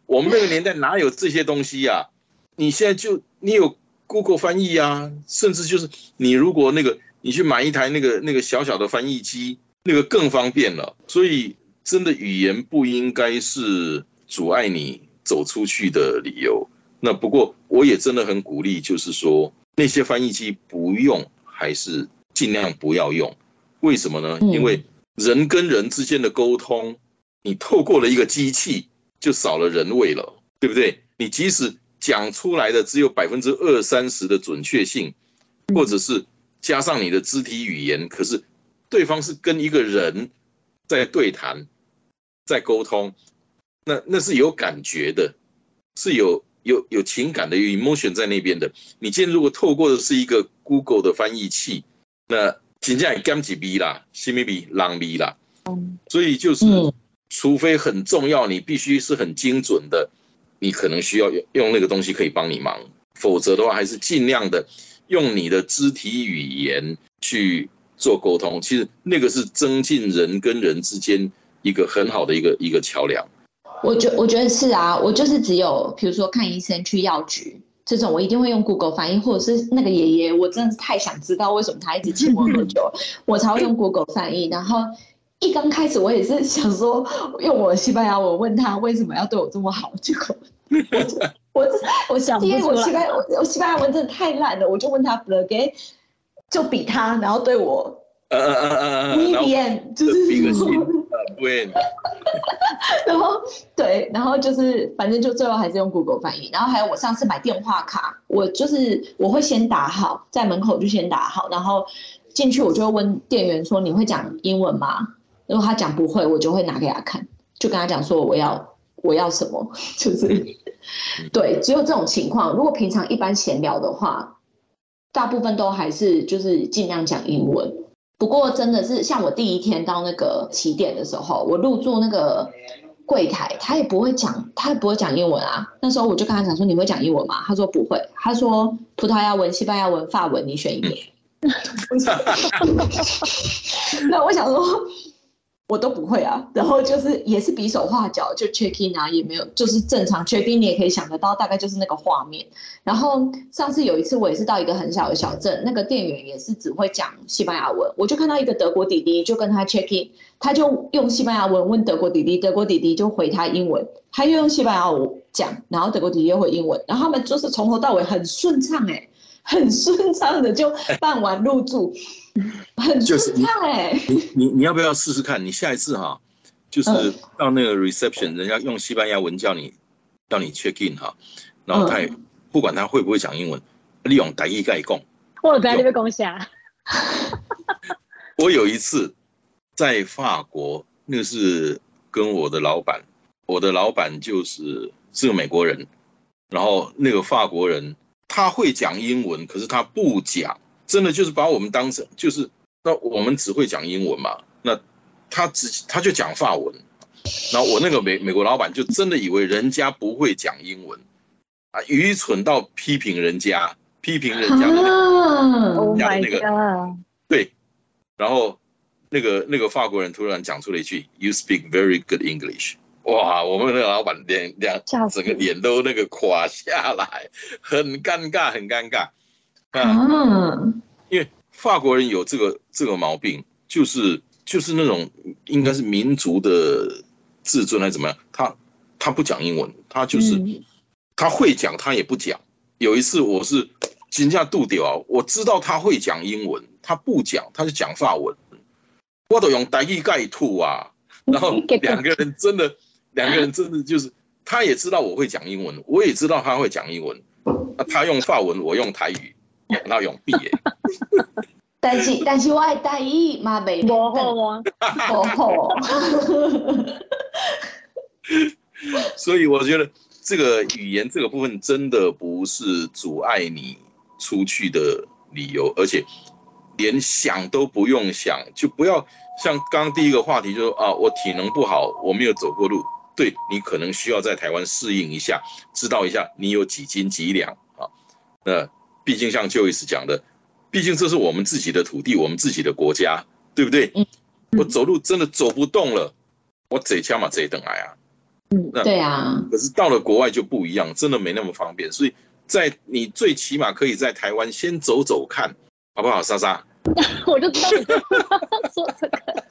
我们那个年代哪有这些东西呀？你现在就你有 Google 翻译啊，甚至就是你如果那个你去买一台那个那个小小的翻译机，那个更方便了。所以真的语言不应该是阻碍你走出去的理由。那不过我也真的很鼓励，就是说那些翻译机不用还是尽量不要用。为什么呢？因为人跟人之间的沟通，你透过了一个机器。就少了人味了，对不对？你即使讲出来的只有百分之二三十的准确性，或者是加上你的肢体语言，可是对方是跟一个人在对谈，在沟通，那那是有感觉的，是有有有情感的，有 emotion 在那边的。你今天如果透过的是一个 Google 的翻译器，那真正也干几笔啦，什么笔，浪逼啦。所以就是。除非很重要，你必须是很精准的，你可能需要用用那个东西可以帮你忙，否则的话还是尽量的用你的肢体语言去做沟通。其实那个是增进人跟人之间一个很好的一个一个桥梁。我觉我觉得是啊，我就是只有比如说看医生去药局这种，我一定会用 Google 翻译，或者是那个爷爷，我真的是太想知道为什么他一直请我喝酒，我才会用 Google 翻译。然后一刚开始我也是想说用我的西班牙文问他为什么要对我这么好，结果我我 我想不因为我出来西班牙我我西班牙文真的太烂了，我就问他 b l g 就比他，然后对我呃呃呃呃呃然后就是比个心，呃，不会，然后对，然后就是反正就最后还是用 Google 翻译。然后还有我上次买电话卡，我就是我会先打好，在门口就先打好，然后进去我就会问店员说你会讲英文吗？如果他讲不会，我就会拿给他看，就跟他讲说我要我要什么，就是 对，只有这种情况。如果平常一般闲聊的话，大部分都还是就是尽量讲英文。不过真的是像我第一天到那个起点的时候，我入住那个柜台，他也不会讲，他也不会讲英文啊。那时候我就跟他讲说：“你会讲英文吗？”他说不会。他说葡萄牙文、西班牙文、法文，你选一个。那我想说，我都不会啊。然后就是也是比手画脚，就 check in 啊，也没有，就是正常 check in，你也可以想得到，大概就是那个画面。然后上次有一次，我也是到一个很小的小镇，那个店员也是只会讲西班牙文，我就看到一个德国弟弟，就跟他 check in，他就用西班牙文问德国弟弟，德国弟弟就回他英文，他又用西班牙文讲，然后德国弟弟又回英文，然后他们就是从头到尾很顺畅哎、很顺畅的就办完入住，很就是你你你要不要试试看？你下一次哈，就是嗯到那个 reception，人家用西班牙文叫你叫你 check in 哈，然后他也嗯不管他会不会讲英文，利用台语概供。我有在那边攻下，我有一次在法国，那是跟我的老板，我的老板就是是个美国人，然后那个法国人他会讲英文，可是他不讲，真的就是把我们当成就是那我们只会讲英文嘛，那他只他就讲法文，然后我那个美美国老板就真的以为人家不会讲英文啊，愚蠢到批评人家，批评人家的那个啊，Oh 讲那个对，然后那个那个法国人突然讲出了一句 “You speak very good English”，哇，我们那个老板脸两整个脸都那个垮下来，很尴尬，很尴尬啊！啊，因为法国人有这个这个毛病，就是就是那种应该是民族的自尊还是怎么样，他他不讲英文，他就是、嗯他会讲，他也不讲。有一次我是惊吓度掉啊，我知道他会讲英文，他不讲，他就讲法文，我都用台语盖吐啊。然后两个人真的，两个人真的就是，他也知道我会讲英文，我也知道他会讲英文，啊，他用法文，我用台语，那用毕业。但是但是我的台语嘛袂模糊吗？模糊，所以我觉得这个语言这个部分真的不是阻碍你出去的理由，而且连想都不用想，就不要像刚刚第一个话题，就说啊，我体能不好，我没有走过路，对你可能需要在台湾适应一下，知道一下你有几斤几两啊。那毕竟像 Joyce 讲的，毕竟这是我们自己的土地，我们自己的国家，对不对？嗯我走路真的走不动了，我这枪嘛这等来啊。嗯对啊，可是到了国外就不一样，真的没那么方便。所以在你最起码可以在台湾先走走看，好不好？莎莎，我就知道你在说这个。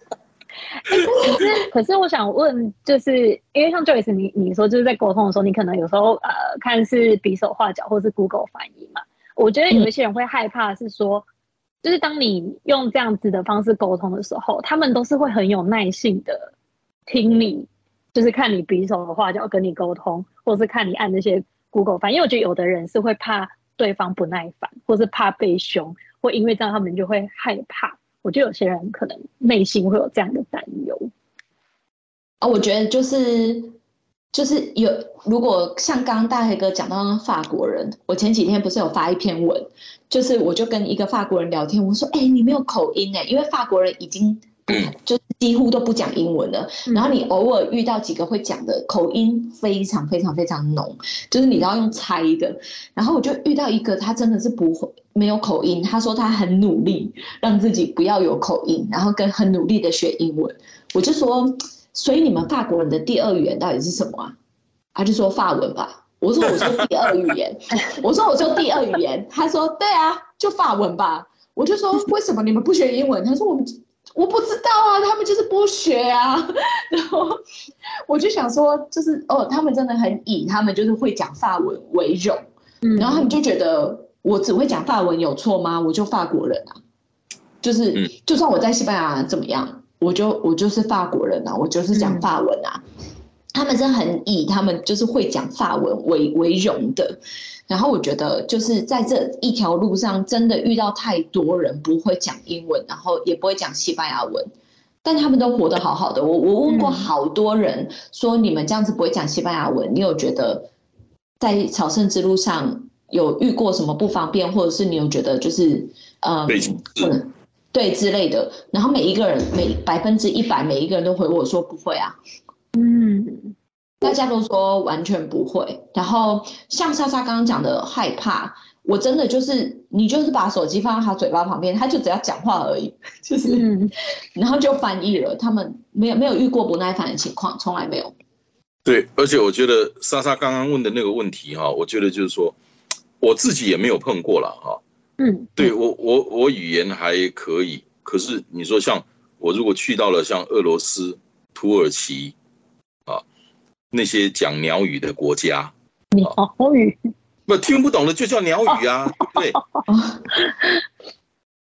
哎可是，可是我想问，就是因为像 Joyce，你你说就是在沟通的时候，你可能有时候呃看是比手画脚，或是 Google 翻译嘛。我觉得有一些人会害怕，是说，就是当你用这样子的方式沟通的时候，他们都是会很有耐性的听你，就是看你比手画脚跟你沟通，或是看你按那些 Google 翻译。因为我觉得有的人是会怕对方不耐烦，或是怕被凶，或因为这样他们就会害怕。我觉得有些人可能内心会有这样的担忧。啊，我觉得就是就是有，如果像刚刚大黑哥讲到那个法国人，我前几天不是有发一篇文，就是我就跟一个法国人聊天，我说，哎、你没有口音哎、因为法国人已经 就是几乎都不讲英文了，然后你偶尔遇到几个会讲的，口音非常非常非常浓，就是你都要用猜的。然后我就遇到一个，他真的是不会没有口音，他说他很努力让自己不要有口音，然后跟很努力的学英文。我就说，所以你们法国人的第二语言到底是什么啊？他就说法文吧。我说我说第二语言，我说我说第二语言。他说对啊，就法文吧。我就说为什么你们不学英文？他说我们我不知道啊，他们就是不学啊。然后我就想说，就是哦，他们真的很以他们就是会讲法文为荣。嗯然后他们就觉得我只会讲法文有错吗？我就法国人啊，就是就算我在西班牙怎么样，我就我就是法国人啊，我就是讲法文啊。他们真的很以他们就是会讲法文为为荣的。然后我觉得就是在这一条路上，真的遇到太多人不会讲英文，然后也不会讲西班牙文，但他们都活得好好的。我我问过好多人说，你们这样子不会讲西班牙文，你有觉得？在朝圣之路上有遇过什么不方便，或者是你有觉得就是呃，对之类的，然后每一个人每百分之一百每一个人都回我说不会啊，嗯，大家都说完全不会。然后像莎莎刚刚讲的害怕，我真的就是你就是把手机放在他嘴巴旁边，他就只要讲话而已，就是，然后就翻译了。他们没有没有遇过不耐烦的情况，从来没有。对，而且我觉得莎莎刚刚问的那个问题哈，我觉得就是说，我自己也没有碰过了哈。嗯，对我我我语言还可以，可是你说像我如果去到了像俄罗斯、土耳其啊那些讲鸟语的国家，鸟语不听不懂的就叫鸟语啊，对。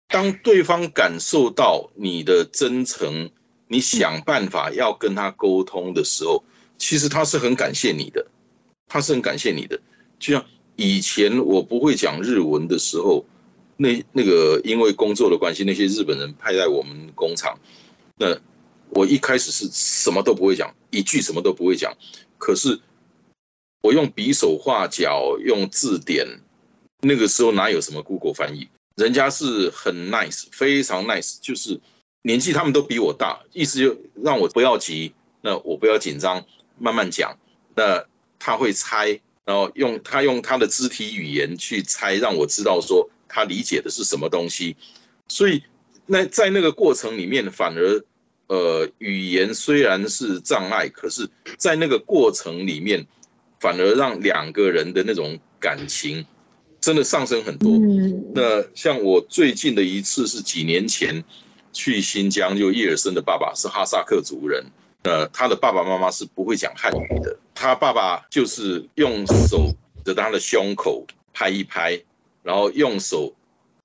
当对方感受到你的真诚，你想办法要跟他沟通的时候。其实他是很感谢你的，他是很感谢你的。就像以前我不会讲日文的时候，那那个因为工作的关系，那些日本人派在我们工厂，那我一开始是什么都不会讲，一句什么都不会讲。可是我用比手画脚，用字典，那个时候哪有什么 Google 翻译？人家是很 nice，非常 nice，就是年纪他们都比我大，意思就让我不要急，那我不要紧张。慢慢讲，那他会猜，然后用他用他的肢体语言去猜，让我知道说他理解的是什么东西。所以那在那个过程里面，反而呃语言虽然是障碍，可是在那个过程里面，反而让两个人的那种感情真的上升很多。那像我最近的一次是几年前去新疆，就叶尔森的爸爸是哈萨克族人。呃，他的爸爸妈妈是不会讲汉语的，他爸爸就是用手在他的胸口拍一拍，然后用手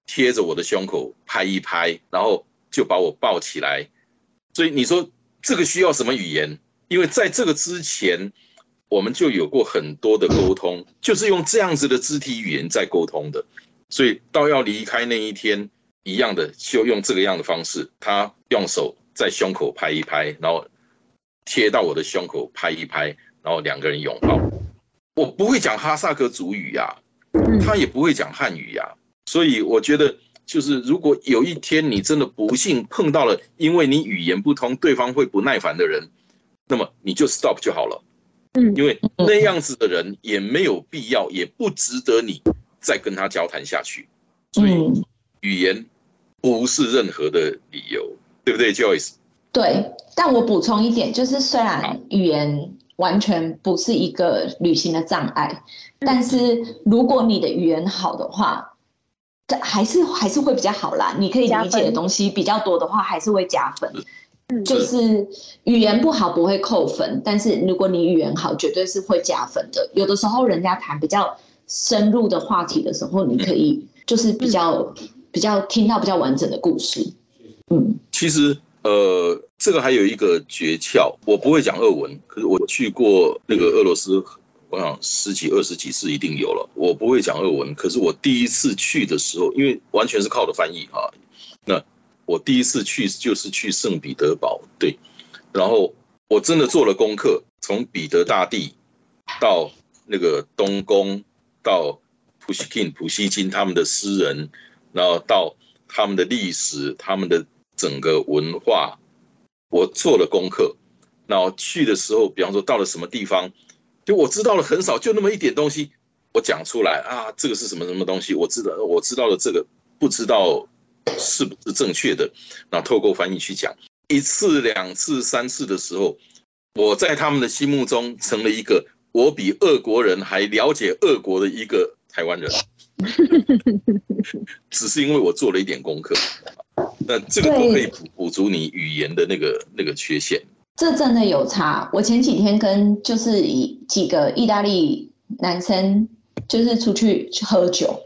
贴着我的胸口拍一拍，然后就把我抱起来。所以你说这个需要什么语言？因为在这个之前，我们就有过很多的沟通，就是用这样子的肢体语言在沟通的。所以到要离开那一天，一样的就用这个样的方式，他用手在胸口拍一拍，然后。贴到我的胸口拍一拍，然后两个人拥抱。我不会讲哈萨克族语呀，他也不会讲汉语呀，所以我觉得就是如果有一天你真的不幸碰到了，因为你语言不通，对方会不耐烦的人，那么你就 stop 就好了。嗯，因为那样子的人也没有必要，也不值得你再跟他交谈下去。所以语言不是任何的理由，对不对，Joyce？对，但我补充一点，就是虽然语言完全不是一个旅行的障碍，但是如果你的语言好的话，这还是还是会比较好啦。你可以理解的东西比较多的话，还是会加分。就是语言不好不会扣分，但是如果你语言好，绝对是会加分的。有的时候人家谈比较深入的话题的时候，你可以就是比较比较听到比较完整的故事。嗯，其实。呃，这个还有一个诀窍，我不会讲俄文，可是我去过那个俄罗斯，我想十几二十几次一定有了。我不会讲俄文，可是我第一次去的时候，因为完全是靠的翻译啊，那我第一次去就是去圣彼得堡，对，然后我真的做了功课，从彼得大帝到那个东宫，到普希金、普希金他们的诗人，然后到他们的历史，他们的。整个文化，我做了功课。那去的时候，比方说到了什么地方，就我知道了很少，就那么一点东西，我讲出来啊，这个是什么什么东西？我知道，我知道了这个，不知道是不是正确的。那透过翻译去讲，一次、两次、三次的时候，我在他们的心目中成了一个我比俄国人还了解俄国的一个台湾人，只是因为我做了一点功课。那这个都可以补补足你语言的那个那个缺陷。这真的有差。我前几天跟就是一几个意大利男生，就是出去去喝酒，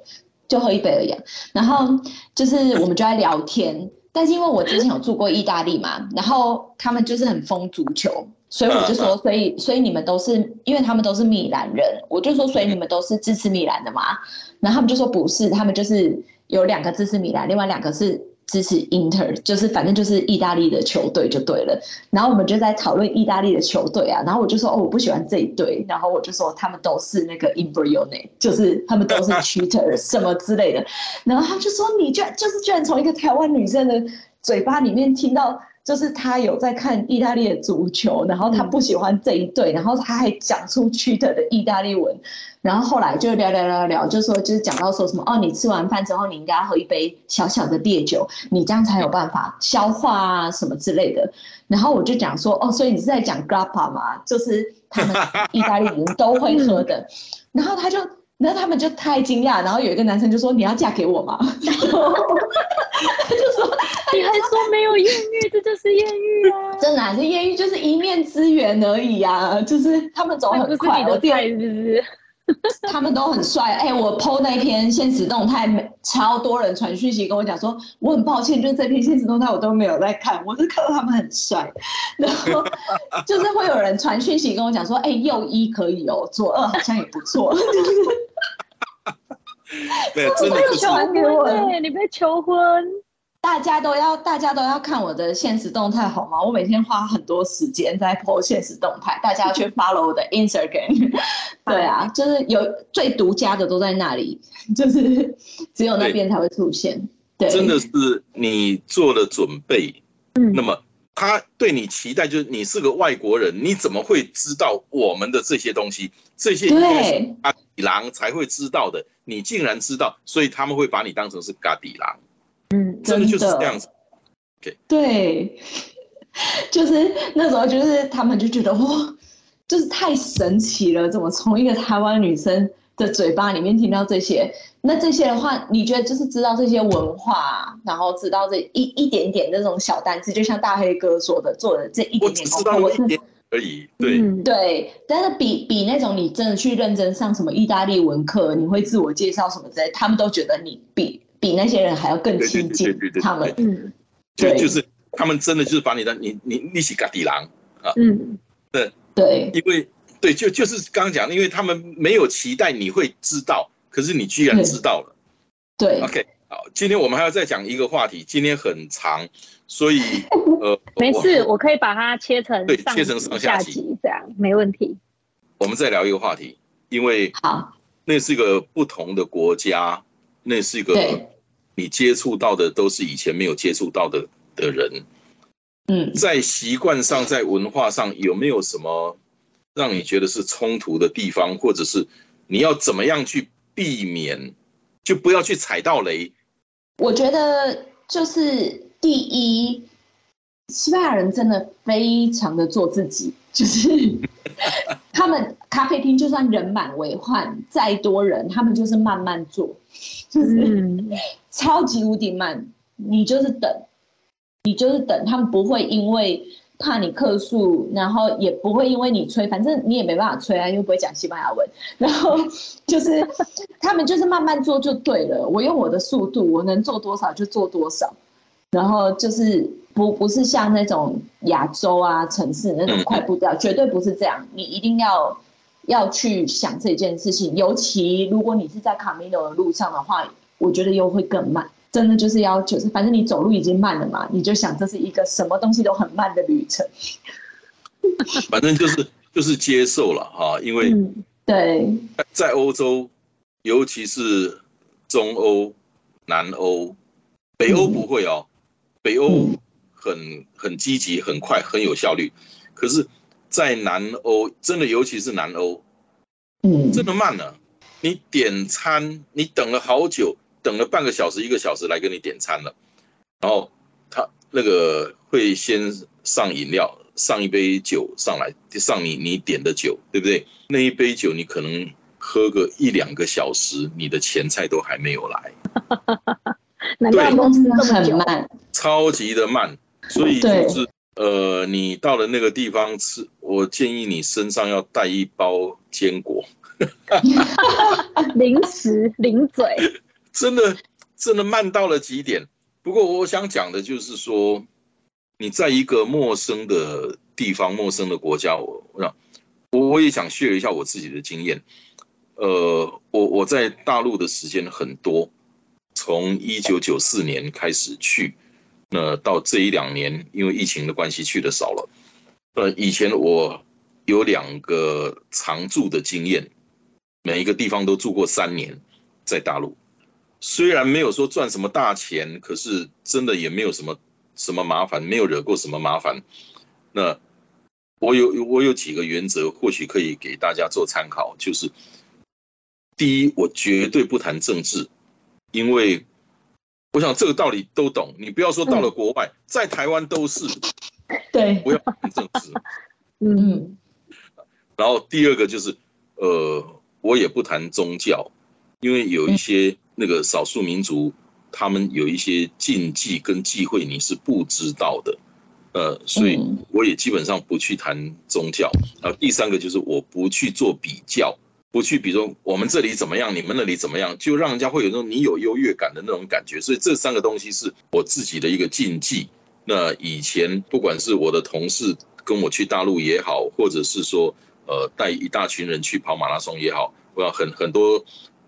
就喝一杯而已。然后就是我们就在聊天，但是因为我之前有住过意大利嘛，然后他们就是很疯足球，所以我就说，所以所以你们都是因为他们都是米兰人，我就说，所以你们都是支持米兰的嘛？然后他们就说不是，他们就是有两个支持米兰，另外两个是。支持 Inter，就是反正就是意大利的球队就对了。然后我们就在讨论意大利的球队啊。然后我就说哦，我不喜欢这一队。然后我就说他们都是那个 i m b r i o n e 就是他们都是 cheater 什么之类的。然后他就说你居然就是居然从一个台湾女生的嘴巴里面听到。就是他有在看意大利的足球，然后他不喜欢这一队，然后他还讲出去的的意大利文，然后后来就聊聊聊聊，就说就是讲到说什么哦，你吃完饭之后你应该要喝一杯小小的烈酒，你这样才有办法消化啊什么之类的。然后我就讲说哦，所以你是在讲 grappa 嘛？就是他们 意大利人都会喝的。然后他就。然后他们就太惊讶，然后有一个男生就说：“你要嫁给我吗？” 然后他就说：“你还说没有艳遇，这就是艳遇啊！”真的是艳遇，就是一面之缘而已啊！就是他们走很快，我不是？他们都很帅，哎，我 PO 那篇现实动态，超多人传讯息跟我讲说，我很抱歉，就是这篇现实动态我都没有在看，我是看到他们很帅，然后 就是会有人传讯息跟我讲说，哎，右一可以哦，左二好像也不错，对，真的求婚，你被求婚。大家都要，大家都要看我的现实动态，好吗？我每天花很多时间在 po 现实动态，大家要去 follow 我的 Instagram。对啊，就是有最独家的都在那里，就是只有那边才会出现。对，真的是你做了准备，嗯，那么他对你期待就是你是个外国人，你怎么会知道我们的这些东西？这些对阿底郎才会知道的，你竟然知道，所以他们会把你当成是嘎底郎。嗯，真的就是这样子。对，就是那时候，就是他们就觉得哇，就是太神奇了，怎么从一个台湾女生的嘴巴里面听到这些？那这些的话，你觉得就是知道这些文化，然后知道这一一点点那种小单词，就像大黑哥说的，做的这一点点功课，我一点而已。对对，但是比比那种你真的去认真上什么意大利文课，你会自我介绍什么之类，他们都觉得你比。比那些人还要更亲近他们，嗯，就就是他们真的就是把你的你你你是嘎底狼啊，嗯，对。对，因为对就就是刚刚讲，因为他们没有期待你会知道，可是你居然知道了，对，OK，好，今天我们还要再讲一个话题，今天很长，所以呃，没事，我可以把它切成对切成上下集这样没问题。我们再聊一个话题，因为好，那是一个不同的国家，那是一个。你接触到的都是以前没有接触到的的人，嗯，在习惯上，在文化上有没有什么让你觉得是冲突的地方，或者是你要怎么样去避免，就不要去踩到雷？我觉得就是第一，西班牙人真的非常的做自己，就是 他们咖啡厅就算人满为患，再多人，他们就是慢慢做。就是 超级无敌慢，你就是等，你就是等，他们不会因为怕你客诉，然后也不会因为你催，反正你也没办法催啊，又不会讲西班牙文，然后 就是他们就是慢慢做就对了，我用我的速度，我能做多少就做多少，然后就是不不是像那种亚洲啊城市那种快步调，绝对不是这样，你一定要。要去想这件事情，尤其如果你是在卡米诺的路上的话，我觉得又会更慢。真的就是要，就是反正你走路已经慢了嘛，你就想这是一个什么东西都很慢的旅程。反正就是就是接受了哈，因为对，在欧洲，尤其是中欧、南欧、北欧不会哦，北欧很很积极、很快、很有效率，可是。在南欧，真的尤其是南欧，嗯，真的慢了。你点餐，你等了好久，等了半个小时、一个小时来给你点餐了，然后他那个会先上饮料，上一杯酒上来，上你你点的酒，对不对？那一杯酒你可能喝个一两个小时，你的前菜都还没有来，难怪对公司这么久。很慢，超级的慢。所以就是呃，你到了那个地方吃，我建议你身上要带一包坚果，零食零嘴，真的真的慢到了极点。不过我想讲的就是说，你在一个陌生的地方、陌生的国家，我我想我我也想 share 一下我自己的经验。呃，我我在大陆的时间很多，从一九九四年开始去，那到这一两年因为疫情的关系去的少了。呃，以前我有两个常住的经验，每一个地方都住过三年，在大陆。虽然没有说赚什么大钱，可是真的也没有什么什么麻烦，没有惹过什么麻烦。那我有我有几个原则，或许可以给大家做参考。就是第一，我绝对不谈政治，因为我想这个道理都懂。你不要说到了国外，在台湾都是对，不要谈政治。嗯，嗯然后第二个就是，呃，我也不谈宗教，因为有一些那个少数民族，他们有一些禁忌跟忌讳你是不知道的，呃，所以嗯我也基本上不去谈宗教。然后，第三个就是我不去做比较，不去比如说我们这里怎么样，你们那里怎么样，就让人家会有那种你有优越感的那种感觉。所以这三个东西是我自己的一个禁忌。那以前不管是我的同事跟我去大陆也好，或者是说呃带一大群人去跑马拉松也好，我要很很多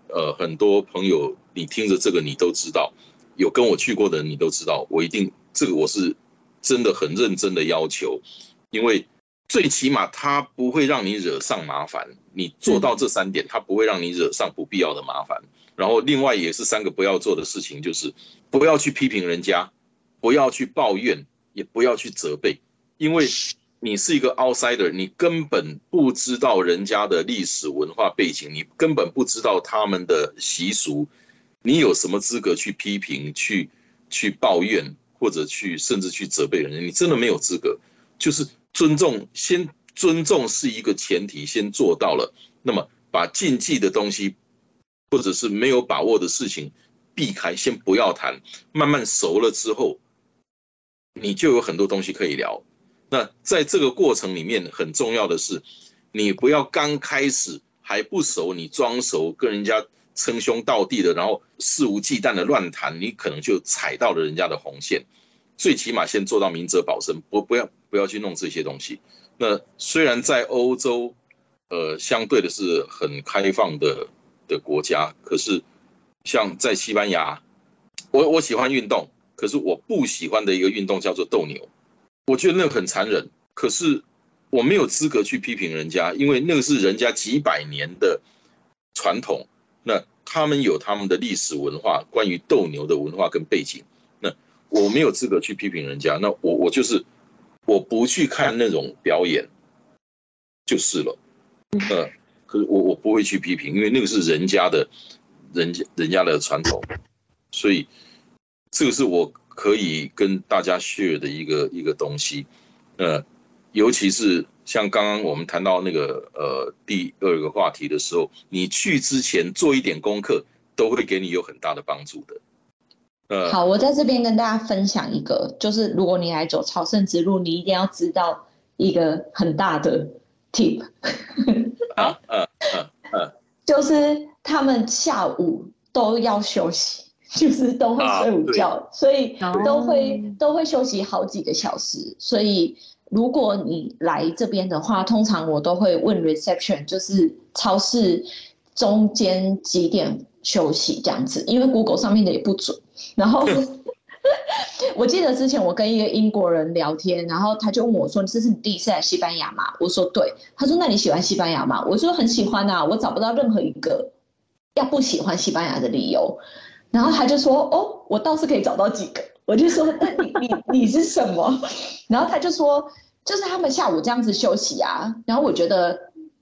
呃很多朋友，你听着这个你都知道，有跟我去过的人你都知道，我一定这个我是真的很认真的要求，因为最起码他不会让你惹上麻烦，你做到这三点，他不会让你惹上不必要的麻烦。然后另外也是三个不要做的事情，就是不要去批评人家，不要去抱怨，也不要去责备，因为你是一个 outsider，你根本不知道人家的历史文化背景，你根本不知道他们的习俗，你有什么资格去批评、去去抱怨，或者去甚至去责备人家？你真的没有资格。就是尊重，先尊重是一个前提，先做到了，那么把禁忌的东西，或者是没有把握的事情避开，先不要谈，慢慢熟了之后，你就有很多东西可以聊。那在这个过程里面，很重要的是，你不要刚开始还不熟，你装熟跟人家称兄道弟的，然后肆无忌惮的乱谈，你可能就踩到了人家的红线。最起码先做到明哲保身，不不要不要去弄这些东西。那虽然在欧洲，呃，相对的是很开放的的国家，可是像在西班牙，我我喜欢运动，可是我不喜欢的一个运动叫做斗牛，我觉得那个很残忍。可是我没有资格去批评人家，因为那个是人家几百年的传统，那他们有他们的历史文化，关于斗牛的文化跟背景。那我没有资格去批评人家，那我我就是我不去看那种表演就是了，呃，可是我我不会去批评，因为那个是人家的，人家人家的传统，所以这个是我可以跟大家 share 的一个一个东西，呃，尤其是像刚刚我们谈到那个呃第二个话题的时候，你去之前做一点功课，都会给你有很大的帮助的。呃，好，我在这边跟大家分享一个，就是如果你来走朝圣之路，你一定要知道一个很大的 tip，啊，呃呃呃，就是他们下午都要休息，就是都会睡午觉，所以哦都会都会休息好几个小时。所以如果你来这边的话，通常我都会问 reception，就是超市中间几点休息这样子，因为 Google 上面的也不准。然后我记得之前我跟一个英国人聊天，然后他就问我说：“这是你第一次来西班牙吗？”我说：“对。”他说：“那你喜欢西班牙吗？”我说：“很喜欢啊，我找不到任何一个要不喜欢西班牙的理由。”然后他就说：“哦，我倒是可以找到几个。”我就说：“那你你你是什么？”然后他就说：“就是他们下午这样子休息啊。”然后我觉得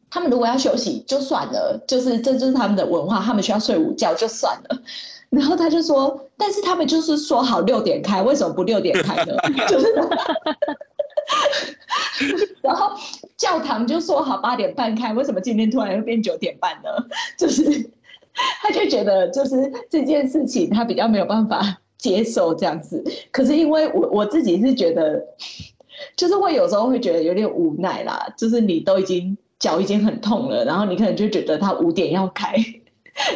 他们如果要休息就算了，就是这就是他们的文化，他们需要睡午觉就算了。然后他就说，但是他们就是说好六点开，为什么不六点开呢？就是 然后教堂就说好八点半开，为什么今天突然又变九点半呢？就是他就觉得就是这件事情他比较没有办法接受这样子。可是因为我我自己是觉得，就是会有时候会觉得有点无奈啦，就是你都已经脚已经很痛了，然后你可能就觉得他五点要开。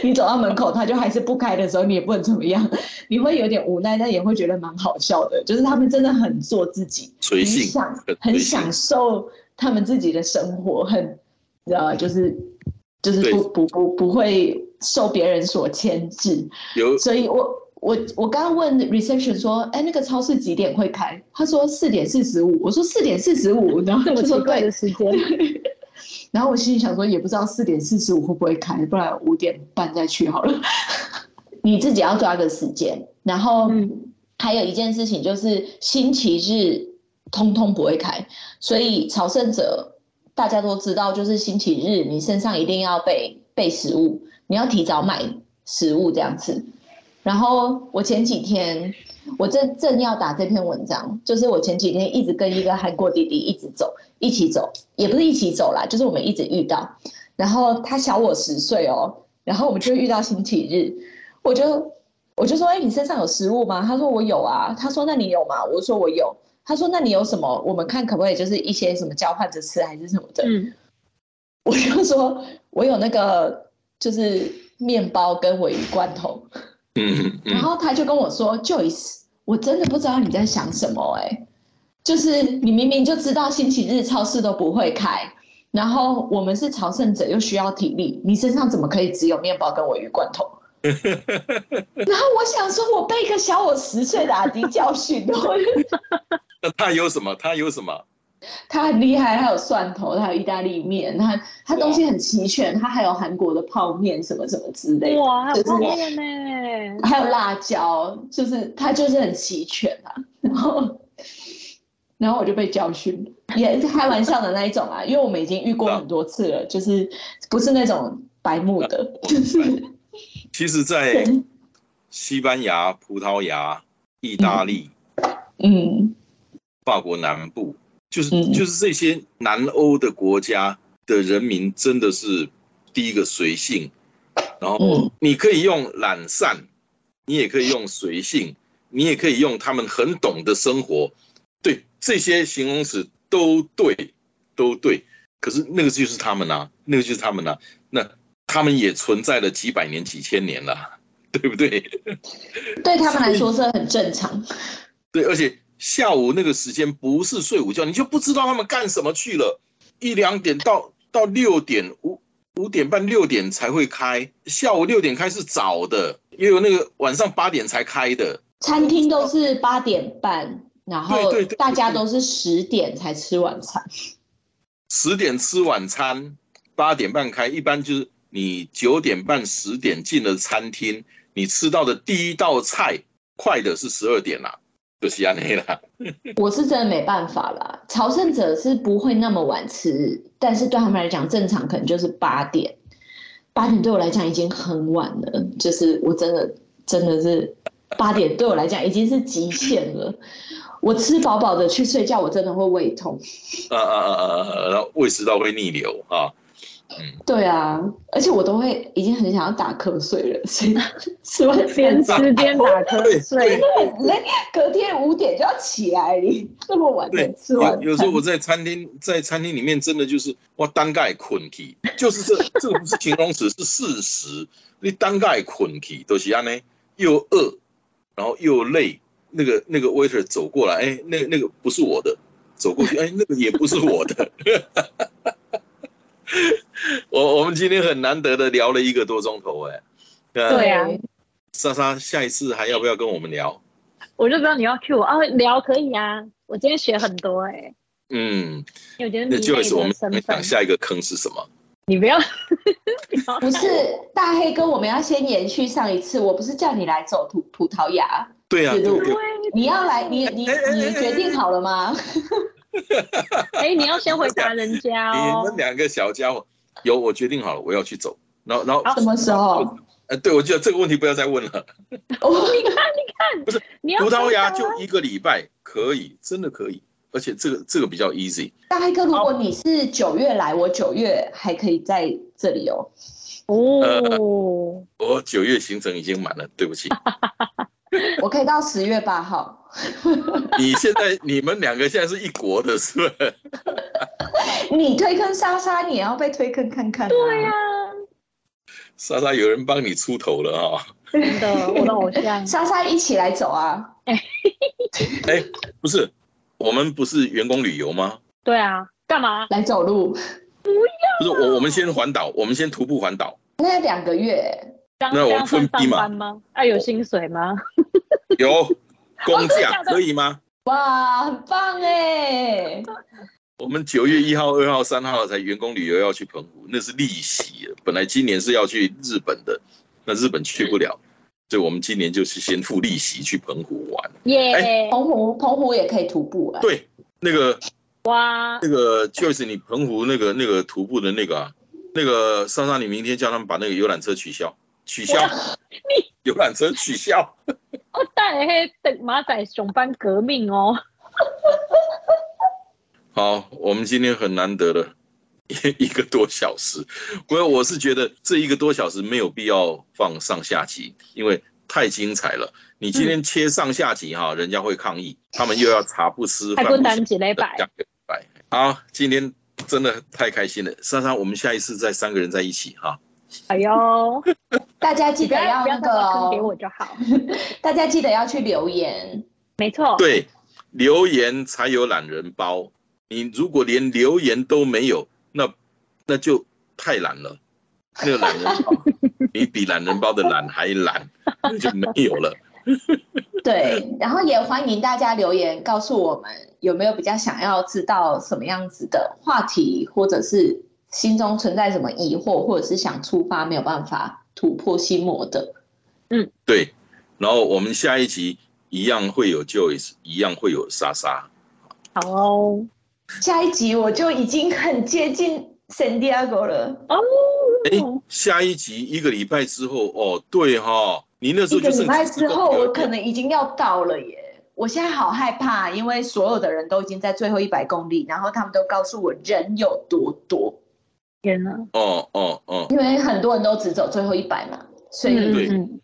你走到门口，他就还是不开的时候，你也不能怎么样，你会有点无奈，但也会觉得蛮好笑的。就是他们真的很做自己，随性，享很享受他们自己的生活，很呃，就是就是不不不不会受别人所牵制。有，所以我我我刚刚问 reception 说，哎，那个超市几点会开？他说四点四十五。我说四点四十五，然后这么奇怪的时间。然后我心里想说，也不知道四点四十五会不会开，不然五点半再去好了。你自己要抓个时间。然后还有一件事情就是星期日通通不会开，所以朝圣者大家都知道，就是星期日你身上一定要备备食物，你要提早买食物这样子。然后我前几天。我正正要打这篇文章，就是我前几天一直跟一个韩国弟弟一直走，一起走，也不是一起走啦，就是我们一直遇到。然后他小我十岁哦，然后我们就遇到星期日，我就我就说，哎，你身上有食物吗？他说我有啊。他说那你有吗？我说我有。他说那你有什么？我们看可不可以就是一些什么交换着吃还是什么的。嗯。我就说我有那个就是面包跟尾鱼罐头。嗯。然后他就跟我说，Joyce。我真的不知道你在想什么哎，就是你明明就知道星期日超市都不会开，然后我们是朝圣者又需要体力，你身上怎么可以只有面包跟尾鱼罐头？然后我想说，我被一个小我十岁的阿迪教训了。那他有什么？他有什么？他很厉害，他有蒜头，他有意大利面，他他东西很齐全，他还有韩国的泡面什么什么之类。哇，还有泡面呢，还有辣椒，就是他就是很齐全啊。然后，然后我就被教训，也开玩笑的那一种啊，因为我们已经遇过很多次了，就是不是那种白目的，就是。其实，在西班牙、葡萄牙、意大利，嗯，法国南部。就是就是这些南欧的国家的人民真的是第一个随性，然后你可以用懒散，你也可以用随性，你也可以用他们很懂得生活，对这些形容词都对，都对。可是那个就是他们呐，那个就是他们呐，那他们也存在了几百年、几千年了，对不对？对他们来说是很正常。对，而且。下午那个时间不是睡午觉，你就不知道他们干什么去了。一两点到到六点五五点半六点才会开，下午六点开是早的，也有那个晚上八点才开的。餐厅都是八点半，然后大家都是十点才吃晚餐。十点吃晚餐，八点半开，一般就是你九点半十点进了餐厅，你吃到的第一道菜快的是十二点啦。就是安内啦，我是真的没办法啦。朝圣者是不会那么晚吃，但是对他们来讲，正常可能就是八点。八点对我来讲已经很晚了，就是我真的真的是八点对我来讲已经是极限了。我吃饱饱的去睡觉，我真的会胃痛。啊啊啊啊啊！然后胃食道会逆流啊。嗯对啊，而且我都会已经很想要打瞌睡了，所以吃完 边吃边打瞌睡，很累。隔天五点就要起来，你这么晚才吃完。有时候我在餐厅，在餐厅里面真的就是我，单盖困体，就是这这个不是形容词，是事实。你单盖困体都是安呢，又饿，然后又累。那个那个 waiter 走过来，哎，那那个不是我的，走过去，哎，那个也不是我的。我我们今天很难得的聊了一个多钟头，哎，对啊，莎莎，下一次还要不要跟我们聊？我就知道你要 Q 我啊，聊可以啊，我今天学很多哎，嗯，我觉得那就是我们想下一个坑是什么？你不要，不是大黑哥，我们要先延续上一次，我不是叫你来走葡葡萄牙，对呀啊，你要来，你你你决定好了吗？哎，你要先回答人家哦。你们两个小家伙，有我决定好了，我要去走。然后，然后什么时候？呃，对，我觉得这个问题不要再问了。哦，你看，你看，不是葡萄牙就一个礼拜可以，真的可以。而且这个这个比较 easy。大黑哥，如果你是九月来，我九月还可以在这里哦。哦，我九月行程已经满了，对不起。我可以到十月八号。你现在你们两个现在是一国的，是不是？你推坑莎莎，你也要被推坑看看、对呀、莎莎有人帮你出头了哈、真的，我的偶像。莎莎一起来走啊！哎，不是，我们不是员工旅游吗？对啊，干嘛？来走路，不是我，我们先环岛，我们先徒步环岛。那两个月，那我这样这样算分批嘛上班吗？啊，有薪水吗？有公真的假假的可以吗？哇，很棒哎！我们九月一号、二号、三号才员工旅游要去澎湖，那是利息。本来今年是要去日本的，那日本去不了，所以我们今年就是先付利息去澎湖玩。耶、澎湖，澎湖也可以徒步哎。对，那个哇，那个就是你澎湖那个那个徒步的那个啊，那个莎莎，你明天叫他们把那个游览车取消，取消，你游览车取消。我带黑等马仔熊班革命哦。好，我们今天很难得了一 一个多小时，我我是觉得这一个多小时没有必要放上下集，因为太精彩了。你今天切上下集哈，人家会抗议，他们又要茶不思饭不思蛋几礼拜两个礼拜。好，今天真的太开心了，珊珊，我们下一次再三个人在一起哈。哎呦，大家记得要那个给我哦，就好。大家记得要去留言。没错，对，留言才有懒人包。你如果连留言都没有，那那就太懒了。那个懒人包，你比懒人包的懒还懒，那就没有了。对，然后也欢迎大家留言告诉我们有没有比较想要知道什么样子的话题，或者是心中存在什么疑惑，或者是想出发没有办法突破心魔的。嗯对，然后我们下一集一样会有 Joyce，一样会有莎莎。好哦。下一集我就已经很接近 San Diego 了，哦，哎，下一集一个礼拜之后，哦，对哈、你那时候就是一个礼拜之后我可能已经要到了耶。我现在好害怕，因为所有的人都已经在最后一百公里，然后他们都告诉我人有多多，天哪！哦哦哦，因为很多人都只走最后一百嘛，所以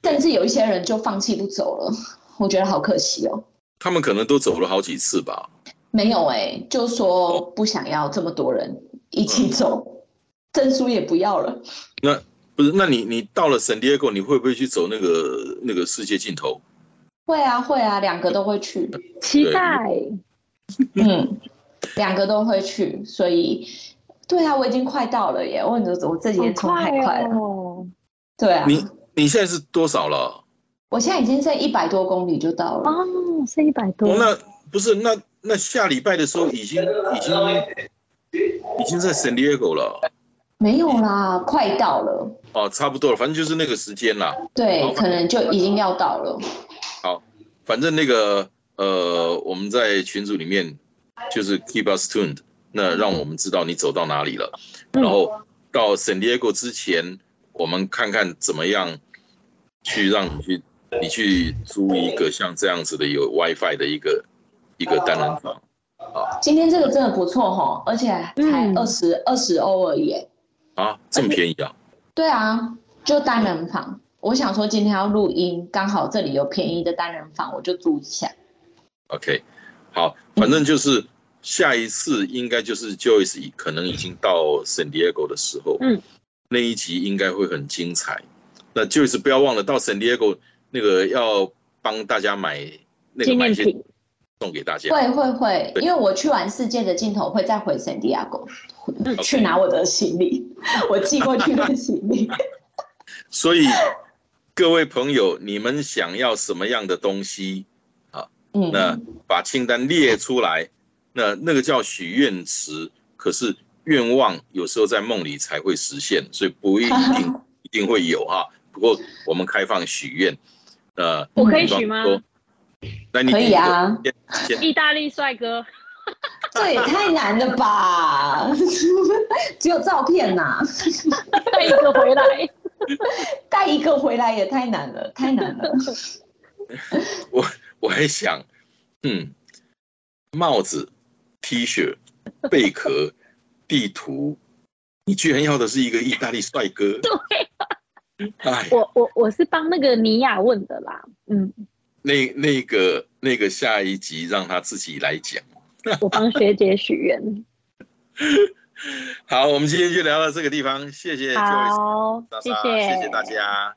甚至有一些人就放弃不走了，我觉得好可惜哦。他们可能都走了好几次吧。没有哎、就说不想要这么多人一起走，证书也不要了。那不是，那你你到了圣地亚哥，你会不会去走那个那个世界尽头？会啊会啊，两个都会去，期待。嗯，两个都会去，所以对啊，我已经快到了耶！我我这几天冲太快了，哦！对啊，你你现在是多少了？我现在已经剩一百多公里就到了。哦，是一百多。哦，那不是那那下礼拜的时候已经已经已经在圣地亚哥了。没有啦，快到了。哦，差不多了，反正就是那个时间啦。对，可能就已经要到了。好反正那个呃，我们在群组里面就是 keep us tuned，那让我们知道你走到哪里了。嗯然后到 San Diego 之前，我们看看怎么样去让你去你去租一个像这样子的有 WiFi 的一个一个单人房。啊今天这个真的不错哈，而且才嗯二十二十欧而已。啊，这么便宜啊！对啊，就单人房。我想说今天要录音，刚好这里有便宜的单人房，我就租一下。OK，好，反正就是下一次应该就是 Joyce 可能已经到 San Diego 的时候，嗯，那一集应该会很精彩。那 Joyce 不要忘了到 San Diego 那个要帮大家买那个纪买一些念品。送给大家。会会会，因为我去完世界的尽头会再回圣地亚哥，嗯去拿我的行李，我寄过去的行李。所以各位朋友，你们想要什么样的东西，嗯，那把清单列出来。那那个叫许愿池，可是愿望有时候在梦里才会实现，所以不一定 一定会有哈。不过我们开放许愿，呃，我可以许吗？那你可以啊 意大利帅哥，这也太难了吧？只有照片呐、带一个回来。带一个回来也太难了，太难了。我我还想，嗯，帽子 T 恤、贝壳、地图，你居然要的是一个意大利帅哥？对，哎，我我我是帮那个尼亚问的啦，嗯，那那个那个下一集让他自己来讲。我帮学姐许愿。好，我们今天就聊到这个地方，谢谢莎莎谢谢，谢谢大家。